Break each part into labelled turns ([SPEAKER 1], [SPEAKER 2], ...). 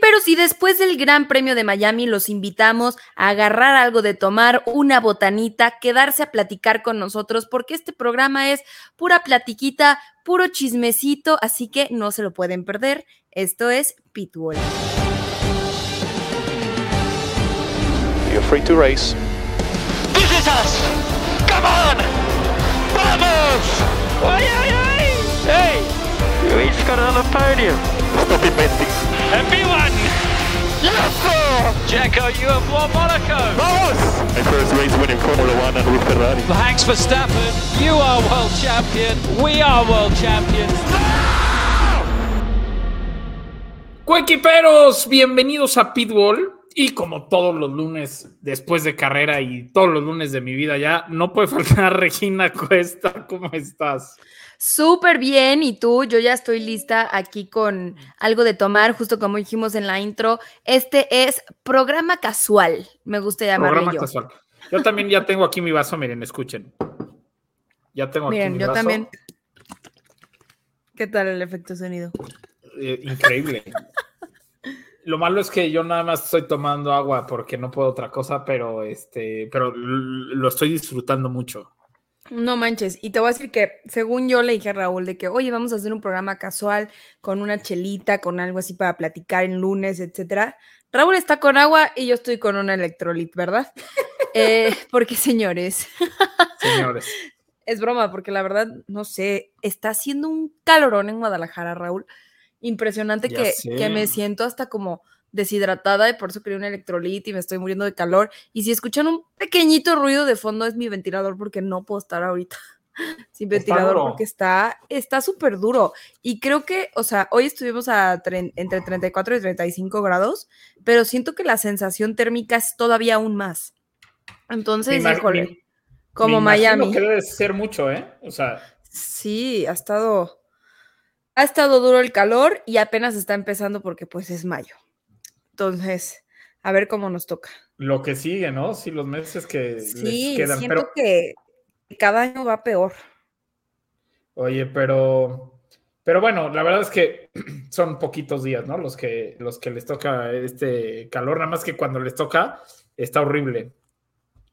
[SPEAKER 1] pero si después del Gran Premio de Miami los invitamos a agarrar algo de tomar, una botanita, quedarse a platicar con nosotros, porque este programa es pura platiquita, puro chismecito, así que no se lo pueden perder. Esto es Pitbull.
[SPEAKER 2] You're free to race.
[SPEAKER 3] This is us. Come on. Vamos. Ay, ay, ay. Hey, you each got another podium.
[SPEAKER 2] Stop inventing.
[SPEAKER 3] Everyone. Yes, sir. Jacko, you have won Monaco.
[SPEAKER 2] Vamos! My first race winning Formula One and with Ferrari.
[SPEAKER 3] Thanks for Verstappen. You are world champion. We are world champions.
[SPEAKER 4] Coequiperos, bienvenidos a Pitbull. Y como todos los lunes después de carrera y todos los lunes de mi vida ya, no puede faltar Regina Cuesta. ¿Cómo estás?
[SPEAKER 1] Súper bien, ¿y tú? Yo ya estoy lista aquí con algo de tomar, justo como dijimos en la intro. Este es programa casual, me gusta llamarlo
[SPEAKER 4] Programa
[SPEAKER 1] yo.
[SPEAKER 4] casual. Yo también ya tengo aquí mi vaso, miren, escuchen. Ya tengo aquí
[SPEAKER 1] Miren,
[SPEAKER 4] mi
[SPEAKER 1] yo
[SPEAKER 4] vaso.
[SPEAKER 1] también. ¿Qué tal el efecto sonido?
[SPEAKER 4] Eh, increíble. Lo malo es que yo nada más estoy tomando agua porque no puedo otra cosa, pero este, pero lo estoy disfrutando mucho.
[SPEAKER 1] No manches, y te voy a decir que según yo le dije a Raúl de que, oye, vamos a hacer un programa casual con una chelita, con algo así para platicar en lunes, etcétera. Raúl está con agua y yo estoy con un electrolit, ¿verdad? Eh, porque señores,
[SPEAKER 4] Señores,
[SPEAKER 1] es broma, porque la verdad, no sé, está haciendo un calorón en Guadalajara, Raúl. Impresionante que, que me siento hasta como deshidratada y por eso quería un electrolit y me estoy muriendo de calor. Y si escuchan un pequeñito ruido de fondo es mi ventilador porque no puedo estar ahorita sin ventilador porque está está súper duro. Y creo que, o sea, hoy estuvimos a entre 34 y 35 grados, pero siento que la sensación térmica es todavía aún más. Entonces, híjole,
[SPEAKER 4] me-
[SPEAKER 1] como
[SPEAKER 4] me
[SPEAKER 1] Miami.
[SPEAKER 4] que debe ser mucho, ¿eh? O sea,
[SPEAKER 1] Sí, ha estado, ha estado duro el calor y apenas está empezando porque pues es mayo. Entonces, a ver cómo nos toca.
[SPEAKER 4] lo que sigue, ¿no? Sí, los meses que
[SPEAKER 1] Sí,
[SPEAKER 4] les quedan.
[SPEAKER 1] siento
[SPEAKER 4] Pero,
[SPEAKER 1] que cada año va peor.
[SPEAKER 4] oye, pero, pero bueno, la verdad es que son poquitos días, ¿no? Los que, los que les toca este calor, nada más que cuando les toca está horrible.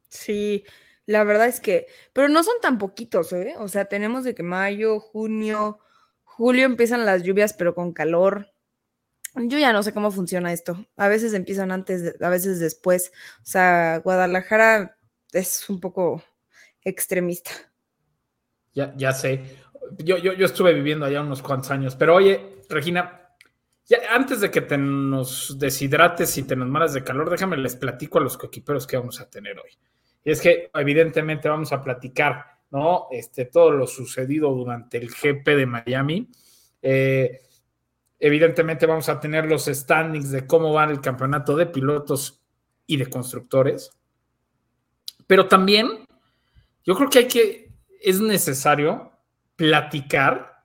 [SPEAKER 1] Sí, la verdad es que, pero no son tan poquitos, ¿eh? O sea, tenemos de que mayo, junio, julio empiezan las lluvias, pero con calor. Yo ya no sé cómo funciona esto. A veces empiezan antes, a veces después. O sea, Guadalajara es un poco extremista.
[SPEAKER 4] Ya, ya sé. Yo, yo, yo estuve viviendo allá unos cuantos años, pero oye, Regina, antes de que te nos deshidrates y te nos malas de calor, déjame les platico a los coequiperos que vamos a tener hoy. Y es que evidentemente vamos a platicar, ¿no? Este, todo lo sucedido durante el GP de Miami. Eh, evidentemente vamos a tener los standings de cómo va el campeonato de pilotos y de constructores. Pero también yo creo que hay que, es necesario platicar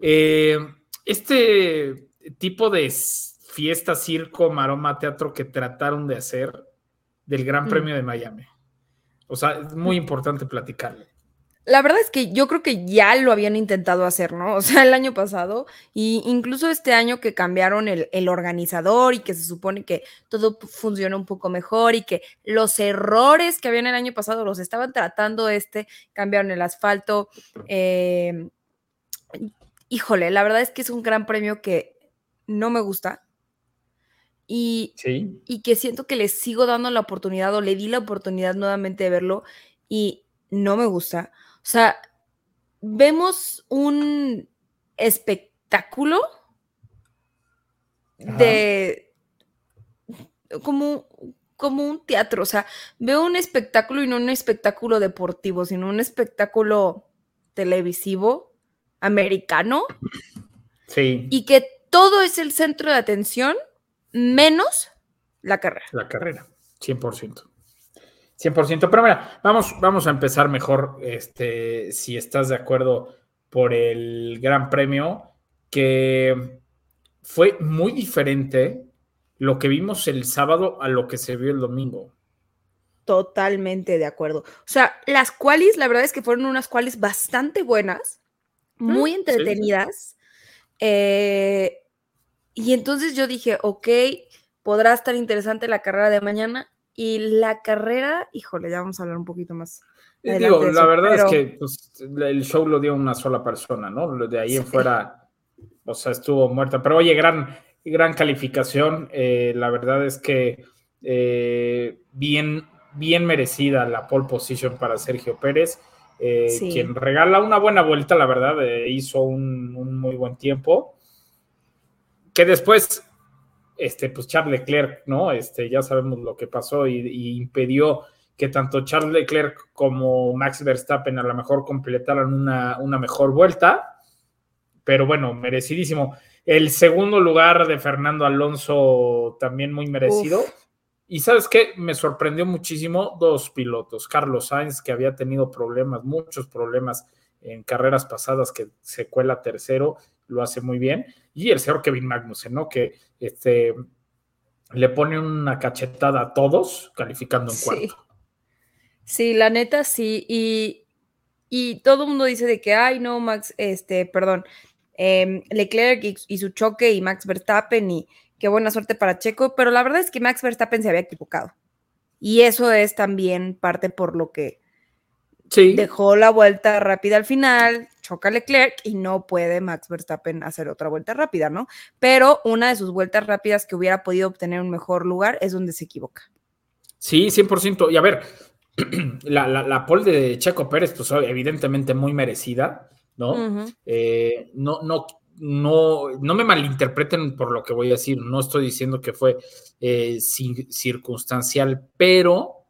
[SPEAKER 4] eh, este tipo de fiesta, circo, maroma, teatro que trataron de hacer del Gran
[SPEAKER 1] Mm.
[SPEAKER 4] Premio de Miami. O sea, es muy importante platicarlo.
[SPEAKER 1] La verdad es que yo creo que ya lo habían intentado hacer, ¿no? O sea, el año pasado, y incluso este año que cambiaron el, el organizador y que se supone que todo funciona un poco mejor y que los errores que habían el año pasado los estaban tratando este, cambiaron el asfalto. eh, híjole, la verdad es que es un gran premio que no me gusta. Y,
[SPEAKER 4] Sí.
[SPEAKER 1] y que siento que le sigo dando la oportunidad o le di la oportunidad nuevamente de verlo y no me gusta. O sea, vemos un espectáculo
[SPEAKER 4] Ajá.
[SPEAKER 1] de como, como un teatro, o sea, veo un espectáculo y no un espectáculo deportivo, sino un espectáculo televisivo americano
[SPEAKER 4] Sí.
[SPEAKER 1] y que todo es el centro de atención menos la carrera.
[SPEAKER 4] La carrera, 100%. 100%. Pero mira, vamos, vamos a empezar mejor, este, si estás de acuerdo, por el Gran Premio, que fue muy diferente lo que vimos el sábado a lo que se vio el domingo.
[SPEAKER 1] Totalmente de acuerdo. O sea, las qualis, la verdad es que fueron unas qualis bastante buenas, muy
[SPEAKER 4] sí.
[SPEAKER 1] entretenidas. eh, Y entonces yo dije, ok, podrá estar interesante la carrera de mañana. Y la carrera, híjole, ya vamos a hablar un poquito más.
[SPEAKER 4] Digo, la verdad es que pues, el show lo dio una sola persona, ¿no? De ahí en fuera, o sea, estuvo muerta. Pero oye, gran, gran calificación. Eh, la verdad es que eh, bien, bien merecida la pole position para Sergio Pérez, eh, quien regala una buena vuelta, la verdad, hizo un, un, muy buen tiempo. Que después, este, pues Charles Leclerc, ¿no? Este, ya sabemos lo que pasó y, y impidió que tanto Charles Leclerc como Max Verstappen a lo mejor completaran una, una mejor vuelta, pero bueno, merecidísimo. El segundo lugar de Fernando Alonso también muy merecido. Y sabes qué, me sorprendió muchísimo dos pilotos. Carlos Sainz, que había tenido problemas, muchos problemas en carreras pasadas, que se cuela tercero, lo hace muy bien. Y el señor Kevin Magnussen, ¿no? Que este, le pone una cachetada a todos, calificando en cuarto.
[SPEAKER 1] Sí, la neta sí. Y, y todo el mundo dice de que, ay, no, Max, este, perdón, em, Leclerc y, su choque y Max Verstappen y qué buena suerte para Checo, pero la verdad es que Max Verstappen se había equivocado. Y eso es también parte por lo que dejó la vuelta rápida al final, choca Leclerc y no puede Max Verstappen hacer otra vuelta rápida, ¿no? Pero una de sus vueltas rápidas que hubiera podido obtener un mejor lugar es donde se equivoca.
[SPEAKER 4] Sí, 100%. Y a ver, la, la, la pole de Checo Pérez, pues evidentemente muy merecida, ¿no? Eh, no, no, no, no me malinterpreten por lo que voy a decir, no estoy diciendo que fue eh, circunstancial, pero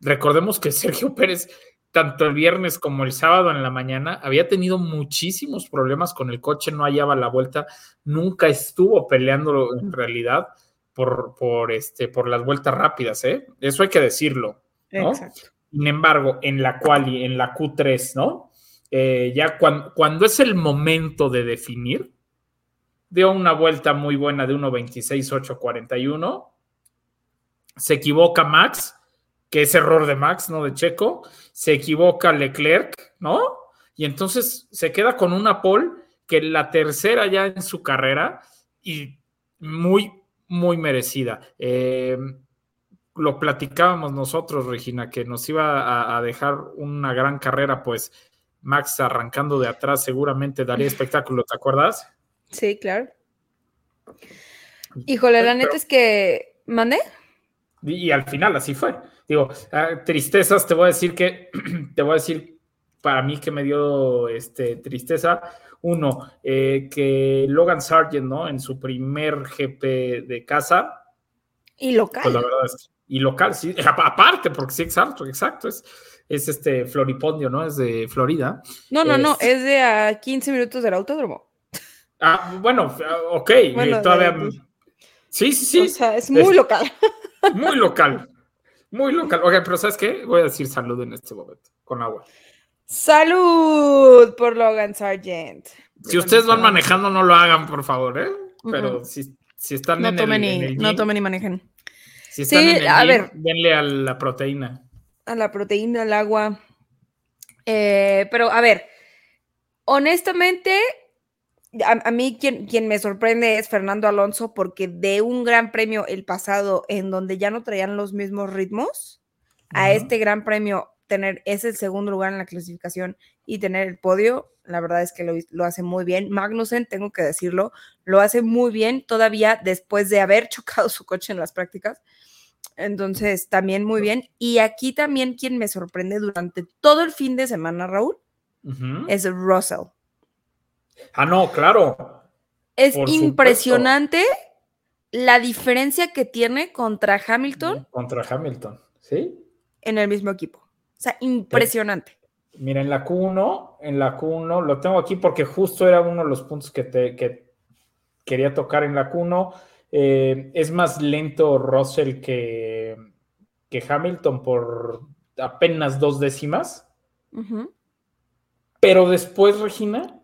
[SPEAKER 4] recordemos que Sergio Pérez, tanto el viernes como el sábado en la mañana, había tenido muchísimos problemas con el coche, no hallaba la vuelta, nunca estuvo peleando en realidad por, por, este, por las vueltas rápidas, ¿eh? Eso hay que decirlo. Sin embargo, en la cual y en la Q3, ¿no? Eh, ya cuando, es el momento de definir, dio una vuelta muy buena de 1.26.841. Se equivoca Max, que es error de Max, no de Checo. Se equivoca Leclerc, ¿no? Y entonces se queda con una pole que la tercera ya en su carrera y muy, muy merecida. Eh, lo platicábamos nosotros, Regina, que nos iba a, dejar una gran carrera, pues Max arrancando de atrás seguramente daría espectáculo, ¿te acuerdas?
[SPEAKER 1] Sí, claro. Híjole, la neta es que. ¿Mandé?
[SPEAKER 4] Y, al final así fue. Digo, ah, tristezas, te voy a decir que, te voy a decir para mí que me dio este, tristeza. Uno, eh, que Logan Sargent, ¿no? En su primer GP de casa.
[SPEAKER 1] Y local.
[SPEAKER 4] Pues la verdad es y local, sí, aparte, porque sí, exacto, exacto, es, es este Floripondio, ¿no? Es de Florida.
[SPEAKER 1] No, no, no, es de a 15 minutos del autódromo.
[SPEAKER 4] Ah, bueno, ok, todavía. Sí, sí, sí.
[SPEAKER 1] O sea, es muy local.
[SPEAKER 4] Muy local. Muy local. Ok, pero ¿sabes qué? Voy a decir salud en este momento, con agua.
[SPEAKER 1] Salud por Logan Sargent.
[SPEAKER 4] Si ustedes van manejando, no lo hagan, por favor, ¿eh? Pero si, si están
[SPEAKER 1] no en, tomen el, No tomen y manejen.
[SPEAKER 4] Si están sí, en el a ver. Denle a la proteína.
[SPEAKER 1] A la proteína, al agua. Eh, pero a ver, honestamente, a, mí quien, quien, me sorprende es Fernando Alonso porque de un gran premio el pasado en donde ya no traían los mismos ritmos, a este gran premio tener ese segundo lugar en la clasificación y tener el podio, la verdad es que lo, lo, hace muy bien. Magnussen, tengo que decirlo, lo hace muy bien todavía después de haber chocado su coche en las prácticas. Entonces, también muy bien. Y aquí también quien me sorprende durante todo el fin de semana, Raúl, es Russell.
[SPEAKER 4] Ah, no, claro.
[SPEAKER 1] Es impresionante la diferencia que tiene contra Hamilton.
[SPEAKER 4] Contra Hamilton, ¿sí?
[SPEAKER 1] En el mismo equipo. O sea, impresionante.
[SPEAKER 4] mira, en la Q1, en la Q1, lo tengo aquí porque justo era uno de los puntos que, te, que quería tocar en la Q1 eh, es más lento Russell que, que, Hamilton por apenas dos décimas. Pero después, Regina,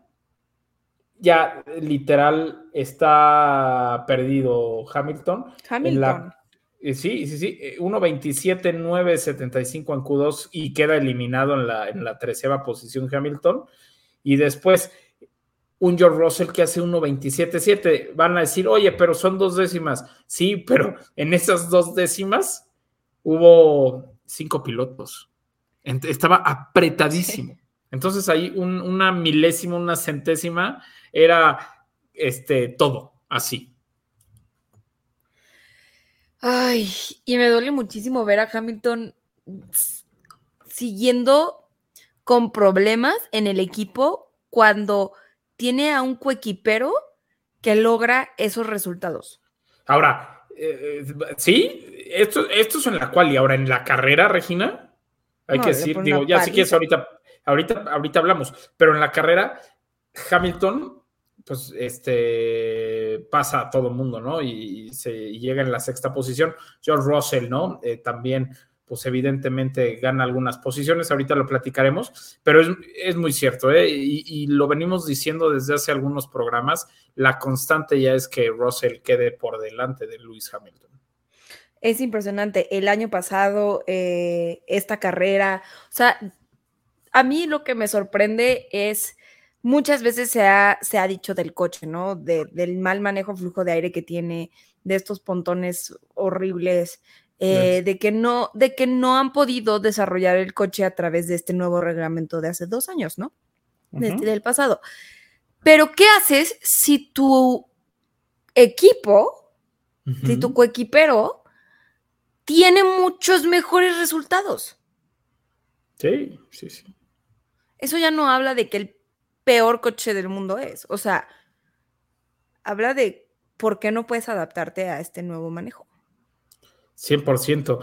[SPEAKER 4] ya literal está perdido Hamilton.
[SPEAKER 1] Hamilton.
[SPEAKER 4] Eh, sí, sí, sí. 1.27.975 en Q2 y queda eliminado en la, en la treceava posición Hamilton. Y después un George Russell que hace 1.27.7. Van a decir, oye, pero son dos décimas. Sí, pero en esas dos décimas hubo cinco pilotos. Estaba apretadísimo. Entonces ahí una milésima, una centésima era este, todo así.
[SPEAKER 1] Ay, y me duele muchísimo ver a Hamilton siguiendo con problemas en el equipo cuando tiene a un coequipero que logra esos resultados.
[SPEAKER 4] Ahora, eh, sí, esto, esto es en la cual y ahora en la carrera, Regina, hay que decir, digo, ya si quieres ahorita, ahorita, ahorita hablamos, pero en la carrera, Hamilton, pues, este, pasa a todo mundo, ¿no? Y, se llega en la sexta posición. George Russell, ¿no? Eh, también pues evidentemente gana algunas posiciones, ahorita lo platicaremos, pero es, muy cierto, ¿eh? y, lo venimos diciendo desde hace algunos programas, la constante ya es que Russell quede por delante de Lewis Hamilton.
[SPEAKER 1] Es impresionante, el año pasado, eh, esta carrera, o sea, a mí lo que me sorprende es, muchas veces se ha, se ha dicho del coche, ¿no? del mal manejo flujo de aire que tiene, de estos pontones horribles, eh, de, que no, de que no han podido desarrollar el coche a través de este nuevo reglamento de hace dos años, ¿no? Este, del pasado. Pero, ¿qué haces si tu equipo, si tu coequipero tiene muchos mejores resultados?
[SPEAKER 4] Sí, sí, sí.
[SPEAKER 1] Eso ya no habla de que el peor coche del mundo es. O sea, habla de por qué no puedes adaptarte a este nuevo manejo.
[SPEAKER 4] 100%.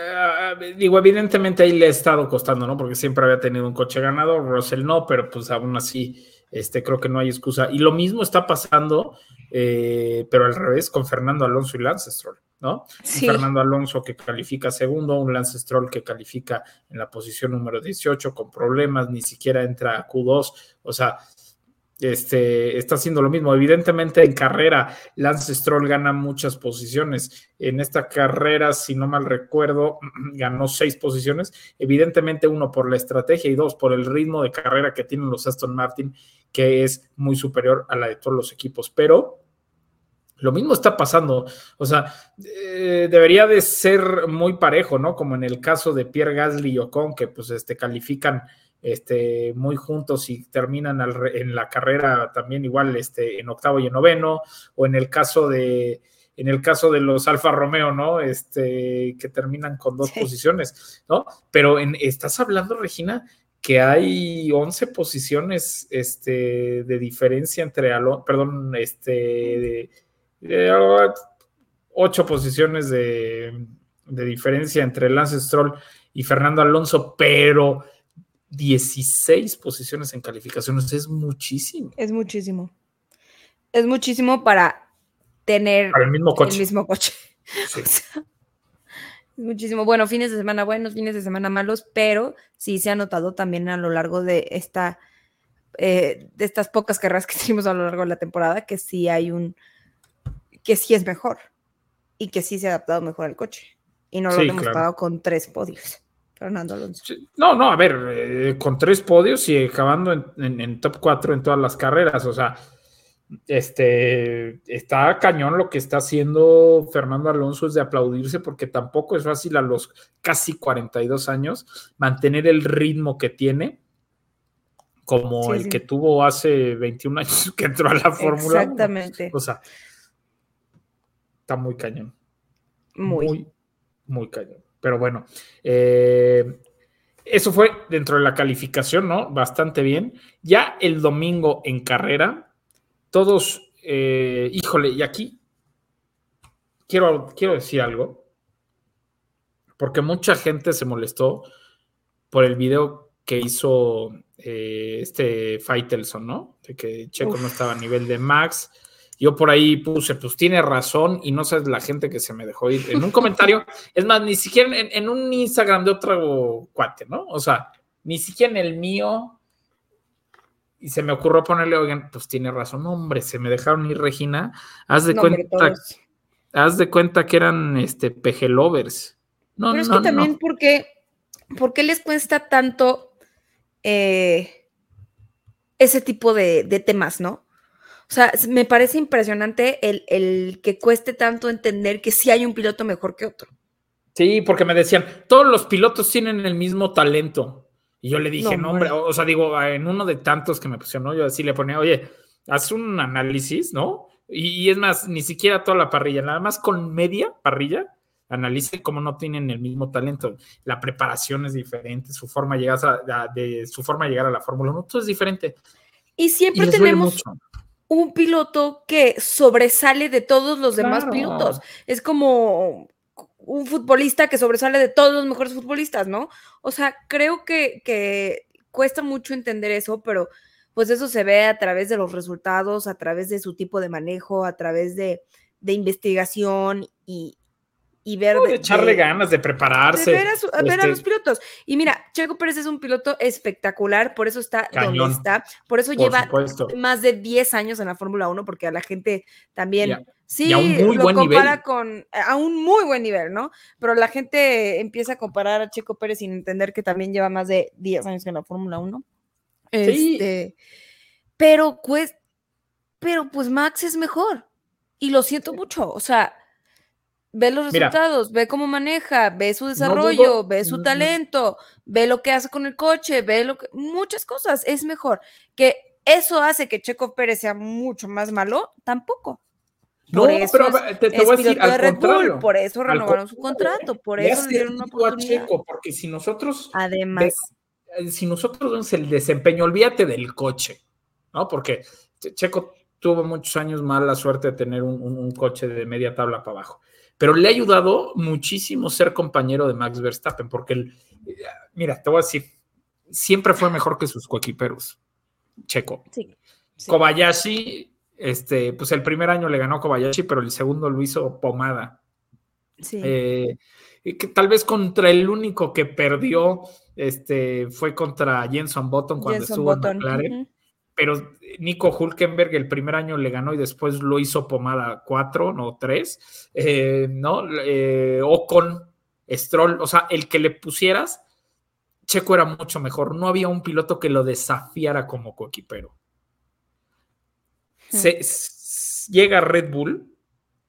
[SPEAKER 4] Ah, digo, evidentemente ahí le ha estado costando, ¿no? Porque siempre había tenido un coche ganador, Russell no, pero pues aún así, este, creo que no hay excusa. Y lo mismo está pasando, eh, pero al revés, con Fernando Alonso y Lance Stroll, ¿no? Fernando Alonso que califica segundo, un Lance Stroll que califica en la posición número 18 con problemas, ni siquiera entra a Q2, o sea, este, está haciendo lo mismo. Evidentemente en carrera Lance Stroll gana muchas posiciones. En esta carrera, si no mal recuerdo, ganó seis posiciones. Evidentemente uno por la estrategia y dos por el ritmo de carrera que tienen los Aston Martin, que es muy superior a la de todos los equipos. Pero lo mismo está pasando. O sea, eh, debería de ser muy parejo, ¿no? Como en el caso de Pierre Gasly y Ocon, que pues este, califican este, muy juntos y terminan en la carrera también igual este, en octavo y en noveno, o en el caso de, en el caso de los Alfa Romeo, ¿no? Este, que terminan con dos posiciones, ¿no? Pero en, estás hablando, Regina, que hay 11 posiciones este, de diferencia entre, perdón, este, de, ocho posiciones de, de diferencia entre Lance Stroll y Fernando Alonso, pero 16 posiciones en calificaciones, es muchísimo.
[SPEAKER 1] Es muchísimo. Es muchísimo para tener
[SPEAKER 4] el mismo coche.
[SPEAKER 1] El mismo coche. es muchísimo. Bueno, fines de semana buenos, fines de semana malos, pero sí se ha notado también a lo largo de esta, eh, de estas pocas carreras que tuvimos a lo largo de la temporada, que sí hay un, que sí es mejor y que sí se ha adaptado mejor al coche. Y no lo hemos pagado con tres podios. Fernando Alonso.
[SPEAKER 4] No, no, a ver, eh, con tres podios y acabando en, top cuatro en todas las carreras, o sea, este, está cañón lo que está haciendo Fernando Alonso, es de aplaudirse porque tampoco es fácil a los casi 42 años mantener el ritmo que tiene como el que tuvo hace 21 años que entró a la Fórmula
[SPEAKER 1] Exactamente.
[SPEAKER 4] O sea, está muy cañón.
[SPEAKER 1] Muy,
[SPEAKER 4] muy, muy cañón. Pero bueno, eh, eso fue dentro de la calificación, ¿no? Bastante bien. Ya el domingo en carrera, todos, eh, híjole, y aquí quiero, quiero decir algo, porque mucha gente se molestó por el video que hizo eh, este Faitelson, ¿no? De que Checo no estaba a nivel de Max yo por ahí puse, pues tiene razón y no sabes la gente que se me dejó ir en un comentario. es más, ni siquiera en, un Instagram de otro cuate, ¿no? O sea, ni siquiera en el mío. Y se me ocurrió ponerle, oigan, pues tiene razón, hombre, se me dejaron ir, Regina. Haz de cuenta, haz de cuenta que eran este peje lovers.
[SPEAKER 1] No, Pero es que también, porque, ¿por qué les cuesta tanto eh, ese tipo de, de temas, ¿no? O sea, me parece impresionante el, el, que cueste tanto entender que sí hay un piloto mejor que otro.
[SPEAKER 4] Sí, porque me decían, todos los pilotos tienen el mismo talento. Y yo le dije, no, hombre, o, sea, digo, en uno de tantos que me pusieron, ¿no? yo así le ponía, oye, haz un análisis, ¿no? Y, y, es más, ni siquiera toda la parrilla, nada más con media parrilla, analice cómo no tienen el mismo talento. La preparación es diferente, su forma, llegar a, de, su forma de llegar a la Fórmula 1, todo es diferente.
[SPEAKER 1] Y siempre y tenemos un piloto que sobresale de todos los demás pilotos. Es como un futbolista que sobresale de todos los mejores futbolistas, ¿no? O sea, creo que, que cuesta mucho entender eso, pero pues eso se ve a través de los resultados, a través de su tipo de manejo, a través de, de investigación y, y ver.
[SPEAKER 4] de, echarle ganas, de prepararse.
[SPEAKER 1] De ver, a, ver a, los este pilotos. Y mira, Checo Pérez es un piloto espectacular, por eso está donde está, por eso lleva más de 10 años en la Fórmula 1, porque a la gente también. Sí, lo compara con a un muy buen nivel, ¿no? Pero la gente empieza a comparar a Checo Pérez sin entender que también lleva más de 10 años en la Fórmula 1. Sí. Este, pero pues, pero pues Max es mejor. Y lo siento mucho. O sea, ve los resultados, ve cómo maneja, ve su desarrollo, ve su talento, ve lo que hace con el coche, ve lo que, muchas cosas, es mejor. Que eso hace que Checo Pérez sea mucho más malo, tampoco.
[SPEAKER 4] Por no, pero te, voy a decir al Red Bull,
[SPEAKER 1] por eso renovaron su contrato, por eso le dieron una oportunidad. Checo,
[SPEAKER 4] porque si nosotros
[SPEAKER 1] además
[SPEAKER 4] eh, si nosotros vemos el desempeño, olvídate del coche, ¿no? Porque Checo tuvo muchos años mala suerte de tener un, un coche de media tabla para abajo pero le ha ayudado muchísimo ser compañero de Max Verstappen, porque él, mira, te voy a decir, siempre fue mejor que sus coequiperos. Checo. Sí, Kobayashi, este, pues el primer año le ganó Kobayashi, pero el segundo lo hizo Pomada. Sí. Eh, que tal vez contra el único que perdió este, fue contra Jenson Button cuando estuvo en McLaren pero Nico Hulkenberg el primer año le ganó y después lo hizo pomada cuatro, no tres, eh, ¿no? Eh, o con Stroll, o sea, el que le pusieras, Checo era mucho mejor, no había un piloto que lo desafiara como coequipero. Se, llega Red Bull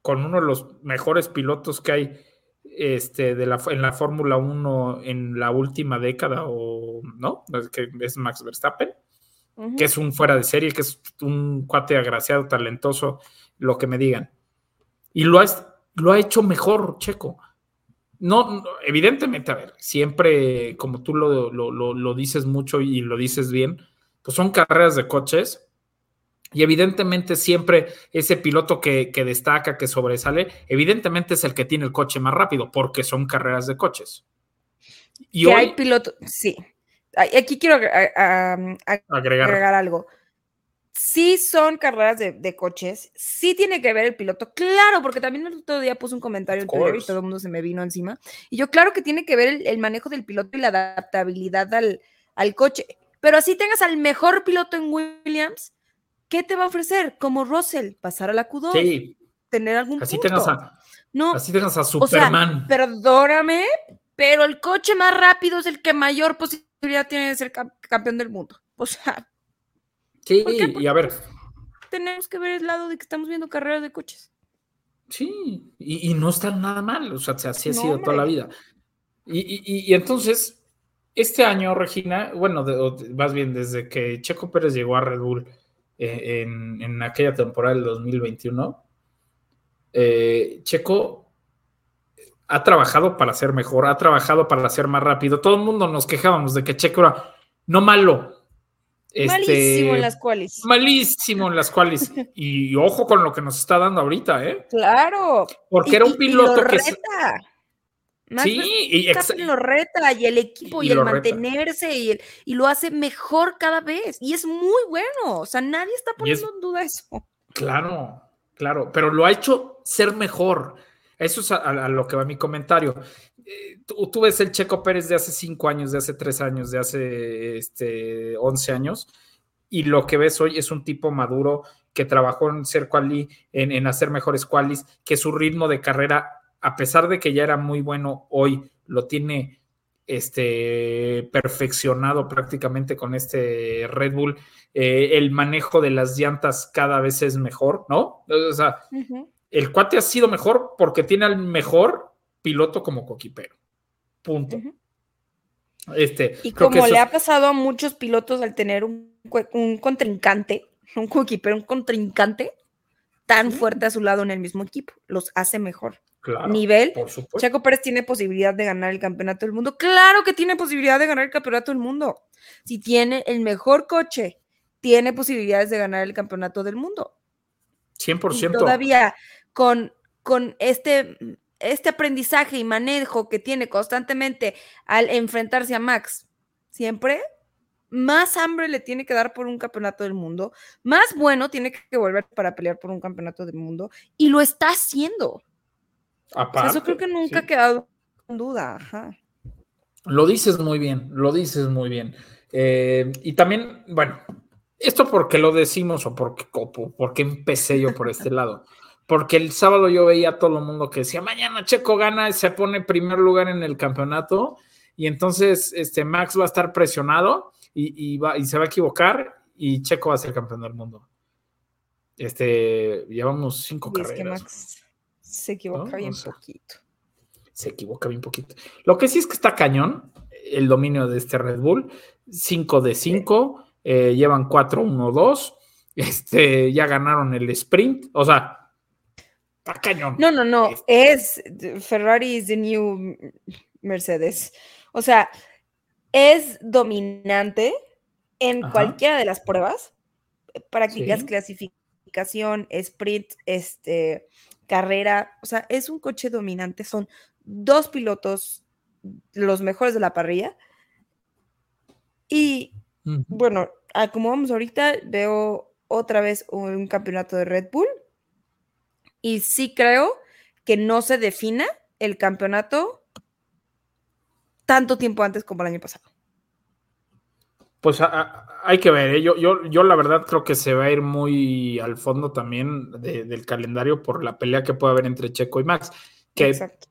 [SPEAKER 4] con uno de los mejores pilotos que hay este, de la, en la Fórmula 1 en la última década, o no, que es Max Verstappen que es un fuera de serie, que es un cuate agraciado, talentoso, lo que me digan. Y lo ha, lo ha hecho mejor, Checo. No, evidentemente, a ver, siempre, como tú lo, lo, dices mucho y lo dices bien, pues son carreras de coches. Y evidentemente siempre ese piloto que, destaca, que sobresale, evidentemente es el que tiene el coche más rápido, porque son carreras de coches.
[SPEAKER 1] Y hay piloto, sí, aquí quiero agregar. algo. Sí son carreras de, coches, sí tiene que ver el piloto, claro, porque también el otro día puse un comentario en Twitter y todo el mundo se me vino encima. Y yo, claro que tiene que ver el, manejo del piloto y la adaptabilidad al, al, coche. Pero así tengas al mejor piloto en Williams, ¿qué te va a ofrecer? Como Russell, pasar a la Q2, sí. tener algún
[SPEAKER 4] así
[SPEAKER 1] punto.
[SPEAKER 4] Tengas a, no, así tengas a Superman.
[SPEAKER 1] O sea, perdóname, pero el coche más rápido es el que mayor posibilidad tiene de ser campeón del mundo. O sea.
[SPEAKER 4] Sí, y a ver.
[SPEAKER 1] Tenemos que ver el lado de que estamos viendo carreras de coches.
[SPEAKER 4] Sí, y, no está nada mal, o sea, así ha sido toda la vida. Y, entonces, este año, Regina, bueno, más bien desde que Checo Pérez llegó a Red Bull eh, en, aquella temporada del 2021, eh, Checo ha trabajado para ser mejor, ha trabajado para ser más rápido. Todo el mundo nos quejábamos de que Checo era no malo.
[SPEAKER 1] Este, malísimo en las cuales.
[SPEAKER 4] Malísimo en las cuales. y ojo con lo que nos está dando ahorita, ¿eh?
[SPEAKER 1] Claro.
[SPEAKER 4] Porque era un piloto que.
[SPEAKER 1] Reta. sí, y lo reta y el equipo y, el mantenerse y, y, lo hace mejor cada vez. Y es muy bueno. O sea, nadie está poniendo en duda eso.
[SPEAKER 4] Claro, claro. Pero lo ha hecho ser mejor eso es a, lo que va mi comentario. Eh, tú, ves el Checo Pérez de hace cinco años, de hace tres años, de hace este, 11 años, y lo que ves hoy es un tipo maduro que trabajó en ser quali, en, hacer mejores qualis, que su ritmo de carrera, a pesar de que ya era muy bueno hoy, lo tiene este, perfeccionado prácticamente con este Red Bull. Eh, el manejo de las llantas cada vez es mejor, ¿no? O sea, el cuate ha sido mejor porque tiene al mejor piloto como coquipero. Punto. Este,
[SPEAKER 1] y como le ha pasado a muchos pilotos al tener un, un contrincante, un coquipero, un contrincante tan fuerte a su lado en el mismo equipo, los hace mejor.
[SPEAKER 4] Claro,
[SPEAKER 1] Nivel,
[SPEAKER 4] por supuesto.
[SPEAKER 1] Checo Pérez tiene posibilidad de ganar el campeonato del mundo. Claro que tiene posibilidad de ganar el campeonato del mundo. Si tiene el mejor coche, tiene posibilidades de ganar el campeonato del mundo.
[SPEAKER 4] 100%.
[SPEAKER 1] Y todavía con, con este, este aprendizaje y manejo que tiene constantemente al enfrentarse a Max, siempre más hambre le tiene que dar por un campeonato del mundo, más bueno tiene que volver para pelear por un campeonato del mundo y lo está haciendo.
[SPEAKER 4] Aparte,
[SPEAKER 1] eso creo que nunca
[SPEAKER 4] sí.
[SPEAKER 1] ha quedado en duda. Ajá.
[SPEAKER 4] Lo dices muy bien, lo dices muy bien. Eh, y también, bueno, esto porque lo decimos o porque, o porque empecé yo por este lado. Porque el sábado yo veía a todo el mundo que decía, mañana Checo gana se pone primer lugar en el campeonato y entonces este, Max va a estar presionado y, y, va, y se va a equivocar y Checo va a ser campeón del mundo. Este, llevamos cinco
[SPEAKER 1] Y es
[SPEAKER 4] carreras.
[SPEAKER 1] que Max se equivoca
[SPEAKER 4] ¿no?
[SPEAKER 1] bien
[SPEAKER 4] O sea,
[SPEAKER 1] poquito.
[SPEAKER 4] se equivoca bien poquito. Lo que sí es que está cañón el dominio de este Red Bull. 5 de 5, eh, llevan 4-1-2. Este, ya ganaron el sprint. O sea, está cañón.
[SPEAKER 1] No, no, no.
[SPEAKER 4] Es-
[SPEAKER 1] Ferrari is the new Mercedes. O sea, es dominante en
[SPEAKER 4] Ajá.
[SPEAKER 1] cualquiera de las pruebas. Prácticas,
[SPEAKER 4] Sí.
[SPEAKER 1] clasificación, sprint, este, carrera. O sea, es un coche dominante. Son dos pilotos los mejores de la parrilla. Y bueno, como vamos ahorita, veo otra vez un campeonato de Red Bull. Y sí creo que no se defina el campeonato tanto tiempo antes como el año pasado.
[SPEAKER 4] Pues a- a- hay que ver, ¿eh? yo, yo, yo la verdad creo que se va a ir muy al fondo también de- del calendario por la pelea que puede haber entre Checo y Max. Que
[SPEAKER 1] Exacto.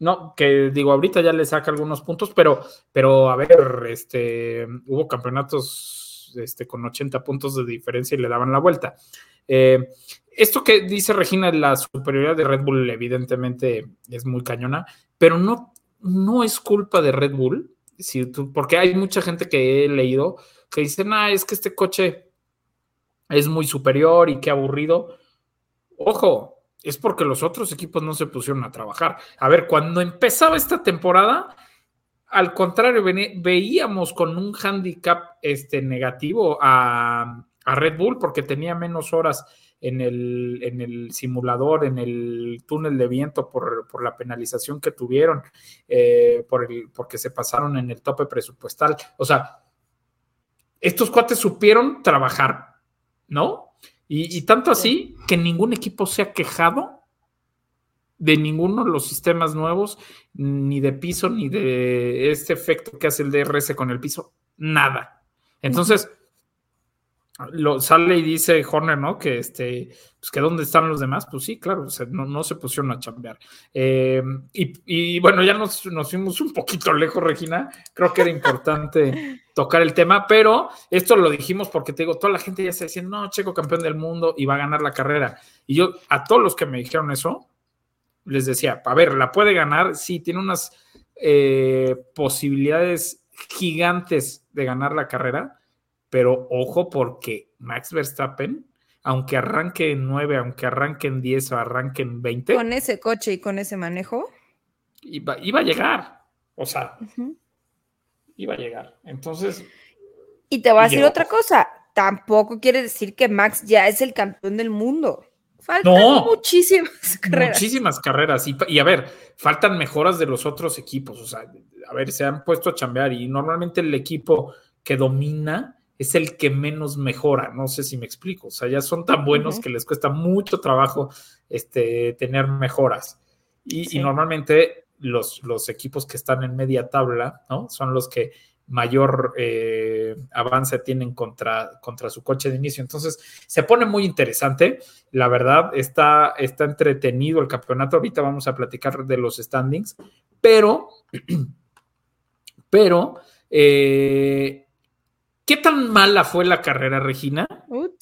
[SPEAKER 4] No, que digo, ahorita ya le saca algunos puntos, pero, pero a ver, este, hubo campeonatos este, con 80 puntos de diferencia y le daban la vuelta. Eh, esto que dice Regina, la superioridad de Red Bull evidentemente es muy cañona, pero no, no es culpa de Red Bull, tú- porque hay mucha gente que he leído que dicen, ah, es que este coche es muy superior y qué aburrido. Ojo, es porque los otros equipos no se pusieron a trabajar. A ver, cuando empezaba esta temporada, al contrario, veíamos con un handicap este, negativo a, a Red Bull porque tenía menos horas en el, en el simulador, en el túnel de viento por, por la penalización que tuvieron, eh, por el, porque se pasaron en el tope presupuestal. O sea, estos cuates supieron trabajar, ¿no? Y, y tanto así que ningún equipo se ha quejado de ninguno de los sistemas nuevos, ni de piso, ni de este efecto que hace el DRS con el piso, nada. Entonces, lo, sale y dice Horner, ¿no? Que este, pues que dónde están los demás, pues sí, claro, no, no, se pusieron a chambear. Eh, y, y, bueno, ya nos, nos, fuimos un poquito lejos, Regina. Creo que era importante tocar el tema, pero esto lo dijimos porque te digo, toda la gente ya está diciendo, no, Checo campeón del mundo y va a ganar la carrera. Y yo, a todos los que me dijeron eso, les decía, a ver, la puede ganar, sí, tiene unas eh, posibilidades gigantes de ganar la carrera, pero ojo porque Max Verstappen, aunque arranque en 9, aunque arranque en 10 o arranque en 20,
[SPEAKER 1] con ese coche y con ese manejo,
[SPEAKER 4] iba, iba a llegar, o sea, uh -huh. iba a llegar. Entonces...
[SPEAKER 1] Y te voy a decir otra cosa, tampoco quiere decir que Max ya es el campeón del mundo. Faltan no, muchísimas carreras.
[SPEAKER 4] Muchísimas carreras. Y, y, a ver, faltan mejoras de los otros equipos. O sea, a ver, se han puesto a chambear y normalmente el equipo que domina es el que menos mejora. No sé si me explico. O sea, ya son tan buenos uh -huh. que les cuesta mucho trabajo este, tener mejoras. Y, sí. y normalmente los, los, equipos que están en media tabla, ¿no? Son los que mayor eh, avance tienen contra, contra su coche de inicio. Entonces, se pone muy interesante. La verdad, está, está entretenido el campeonato. Ahorita vamos a platicar de los standings, pero, Pero, eh, ¿qué tan mala fue la carrera, Regina?
[SPEAKER 1] Ut,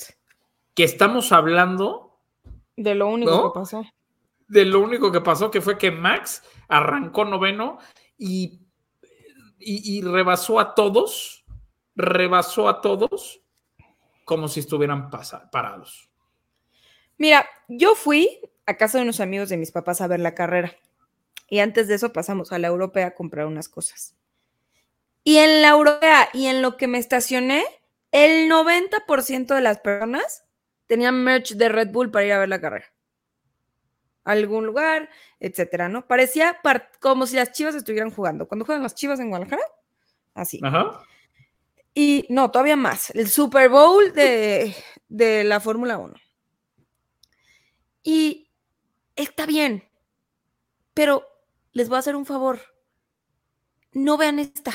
[SPEAKER 4] Que estamos hablando
[SPEAKER 1] de lo único
[SPEAKER 4] ¿No?
[SPEAKER 1] que pasó.
[SPEAKER 4] de lo único que pasó, que fue que Max arrancó noveno y, y, y rebasó a todos, rebasó a todos como si estuvieran pasa- parados.
[SPEAKER 1] Mira, yo fui a casa de unos amigos de mis papás a ver la carrera. Y antes de eso pasamos a la europea a comprar unas cosas. Y en la europea y en lo que me estacioné, el 90% de las personas tenían merch de Red Bull para ir a ver la carrera. A algún lugar, etcétera, ¿no? Parecía par- como si las chivas estuvieran jugando. Cuando juegan las chivas en Guadalajara, así.
[SPEAKER 4] Ajá.
[SPEAKER 1] Y no, todavía más. El Super Bowl de, de la Fórmula 1. Y está bien, pero les voy a hacer un favor. No vean esta.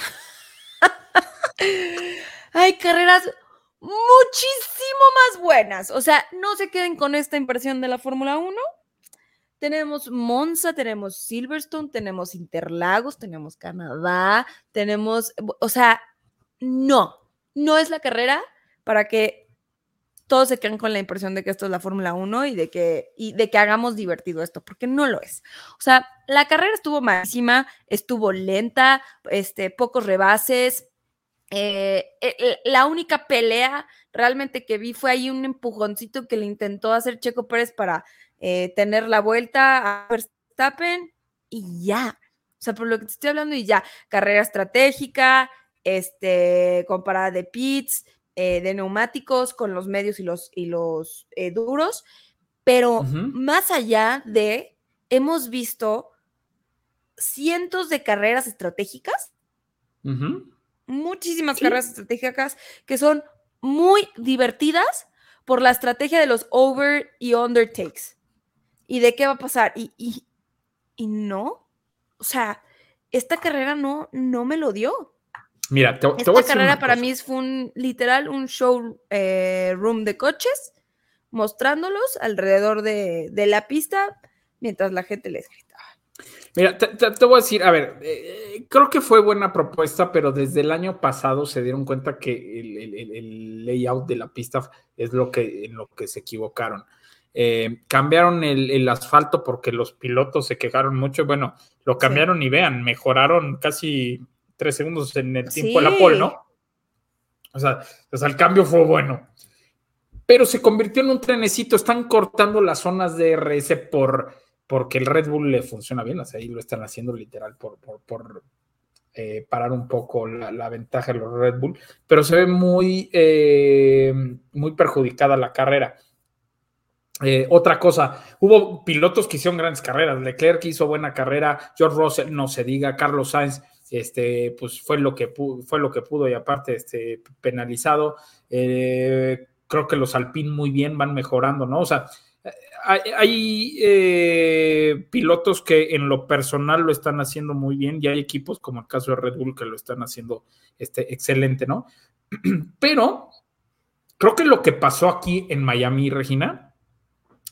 [SPEAKER 1] Hay carreras muchísimo más buenas. O sea, no se queden con esta impresión de la Fórmula 1. Tenemos Monza, tenemos Silverstone, tenemos Interlagos, tenemos Canadá, tenemos, o sea, no, no es la carrera para que todos se queden con la impresión de que esto es la Fórmula 1 y de que y de que hagamos divertido esto, porque no lo es. O sea, la carrera estuvo malísima, estuvo lenta, este, pocos rebases. Eh, eh, la única pelea realmente que vi fue ahí un empujoncito que le intentó hacer Checo Pérez para eh, tener la vuelta a Verstappen y ya. O sea, por lo que te estoy hablando y ya, carrera estratégica, este, comparada de pits, de neumáticos con los medios y los, y los duros, pero
[SPEAKER 4] Ujú.
[SPEAKER 1] más allá de, hemos visto cientos de carreras estratégicas,
[SPEAKER 4] Ujú.
[SPEAKER 1] Muchísimas
[SPEAKER 4] Sí.
[SPEAKER 1] carreras estratégicas que son muy divertidas por la estrategia de los over y undertakes. ¿Y de qué va a pasar? Y, y, y no, o sea, esta carrera no, no me lo dio.
[SPEAKER 4] Mira, te, te voy a
[SPEAKER 1] Esta
[SPEAKER 4] decir
[SPEAKER 1] carrera para mí fue un literal un show eh, room de coches, mostrándolos alrededor de, de la pista mientras la gente les.
[SPEAKER 4] Mira, te, te- te voy a decir, a ver, eh, creo que fue buena propuesta, pero desde el año pasado se dieron cuenta que el, el- el- el layout de la pista es lo que, en lo que se equivocaron. Eh, cambiaron el, el asfalto porque los pilotos se quejaron mucho. Bueno, lo cambiaron y vean, mejoraron casi tres segundos en el tiempo de la pole. ¿no? O sea, o sea, el cambio fue bueno. Pero se convirtió en un trenecito. Están cortando las zonas de RS por, porque el Red Bull le funciona bien. O sea, ahí lo están haciendo literal por, eh, parar un poco la, ventaja de los Red Bull. Pero se ve muy, eh, muy perjudicada la carrera. Eh, otra cosa, hubo pilotos que hicieron grandes carreras. Leclerc hizo buena carrera, George Russell, no se diga, Carlos Sainz, este, pues fue lo que pudo, fue lo que pudo y aparte este, penalizado. Creo que los Alpine muy bien van mejorando, ¿no? O sea, hay, eh, pilotos que en lo personal lo están haciendo muy bien y hay equipos como el caso de Red Bull que lo están haciendo este, excelente, ¿no? Pero creo que lo que pasó aquí en Miami, Regina,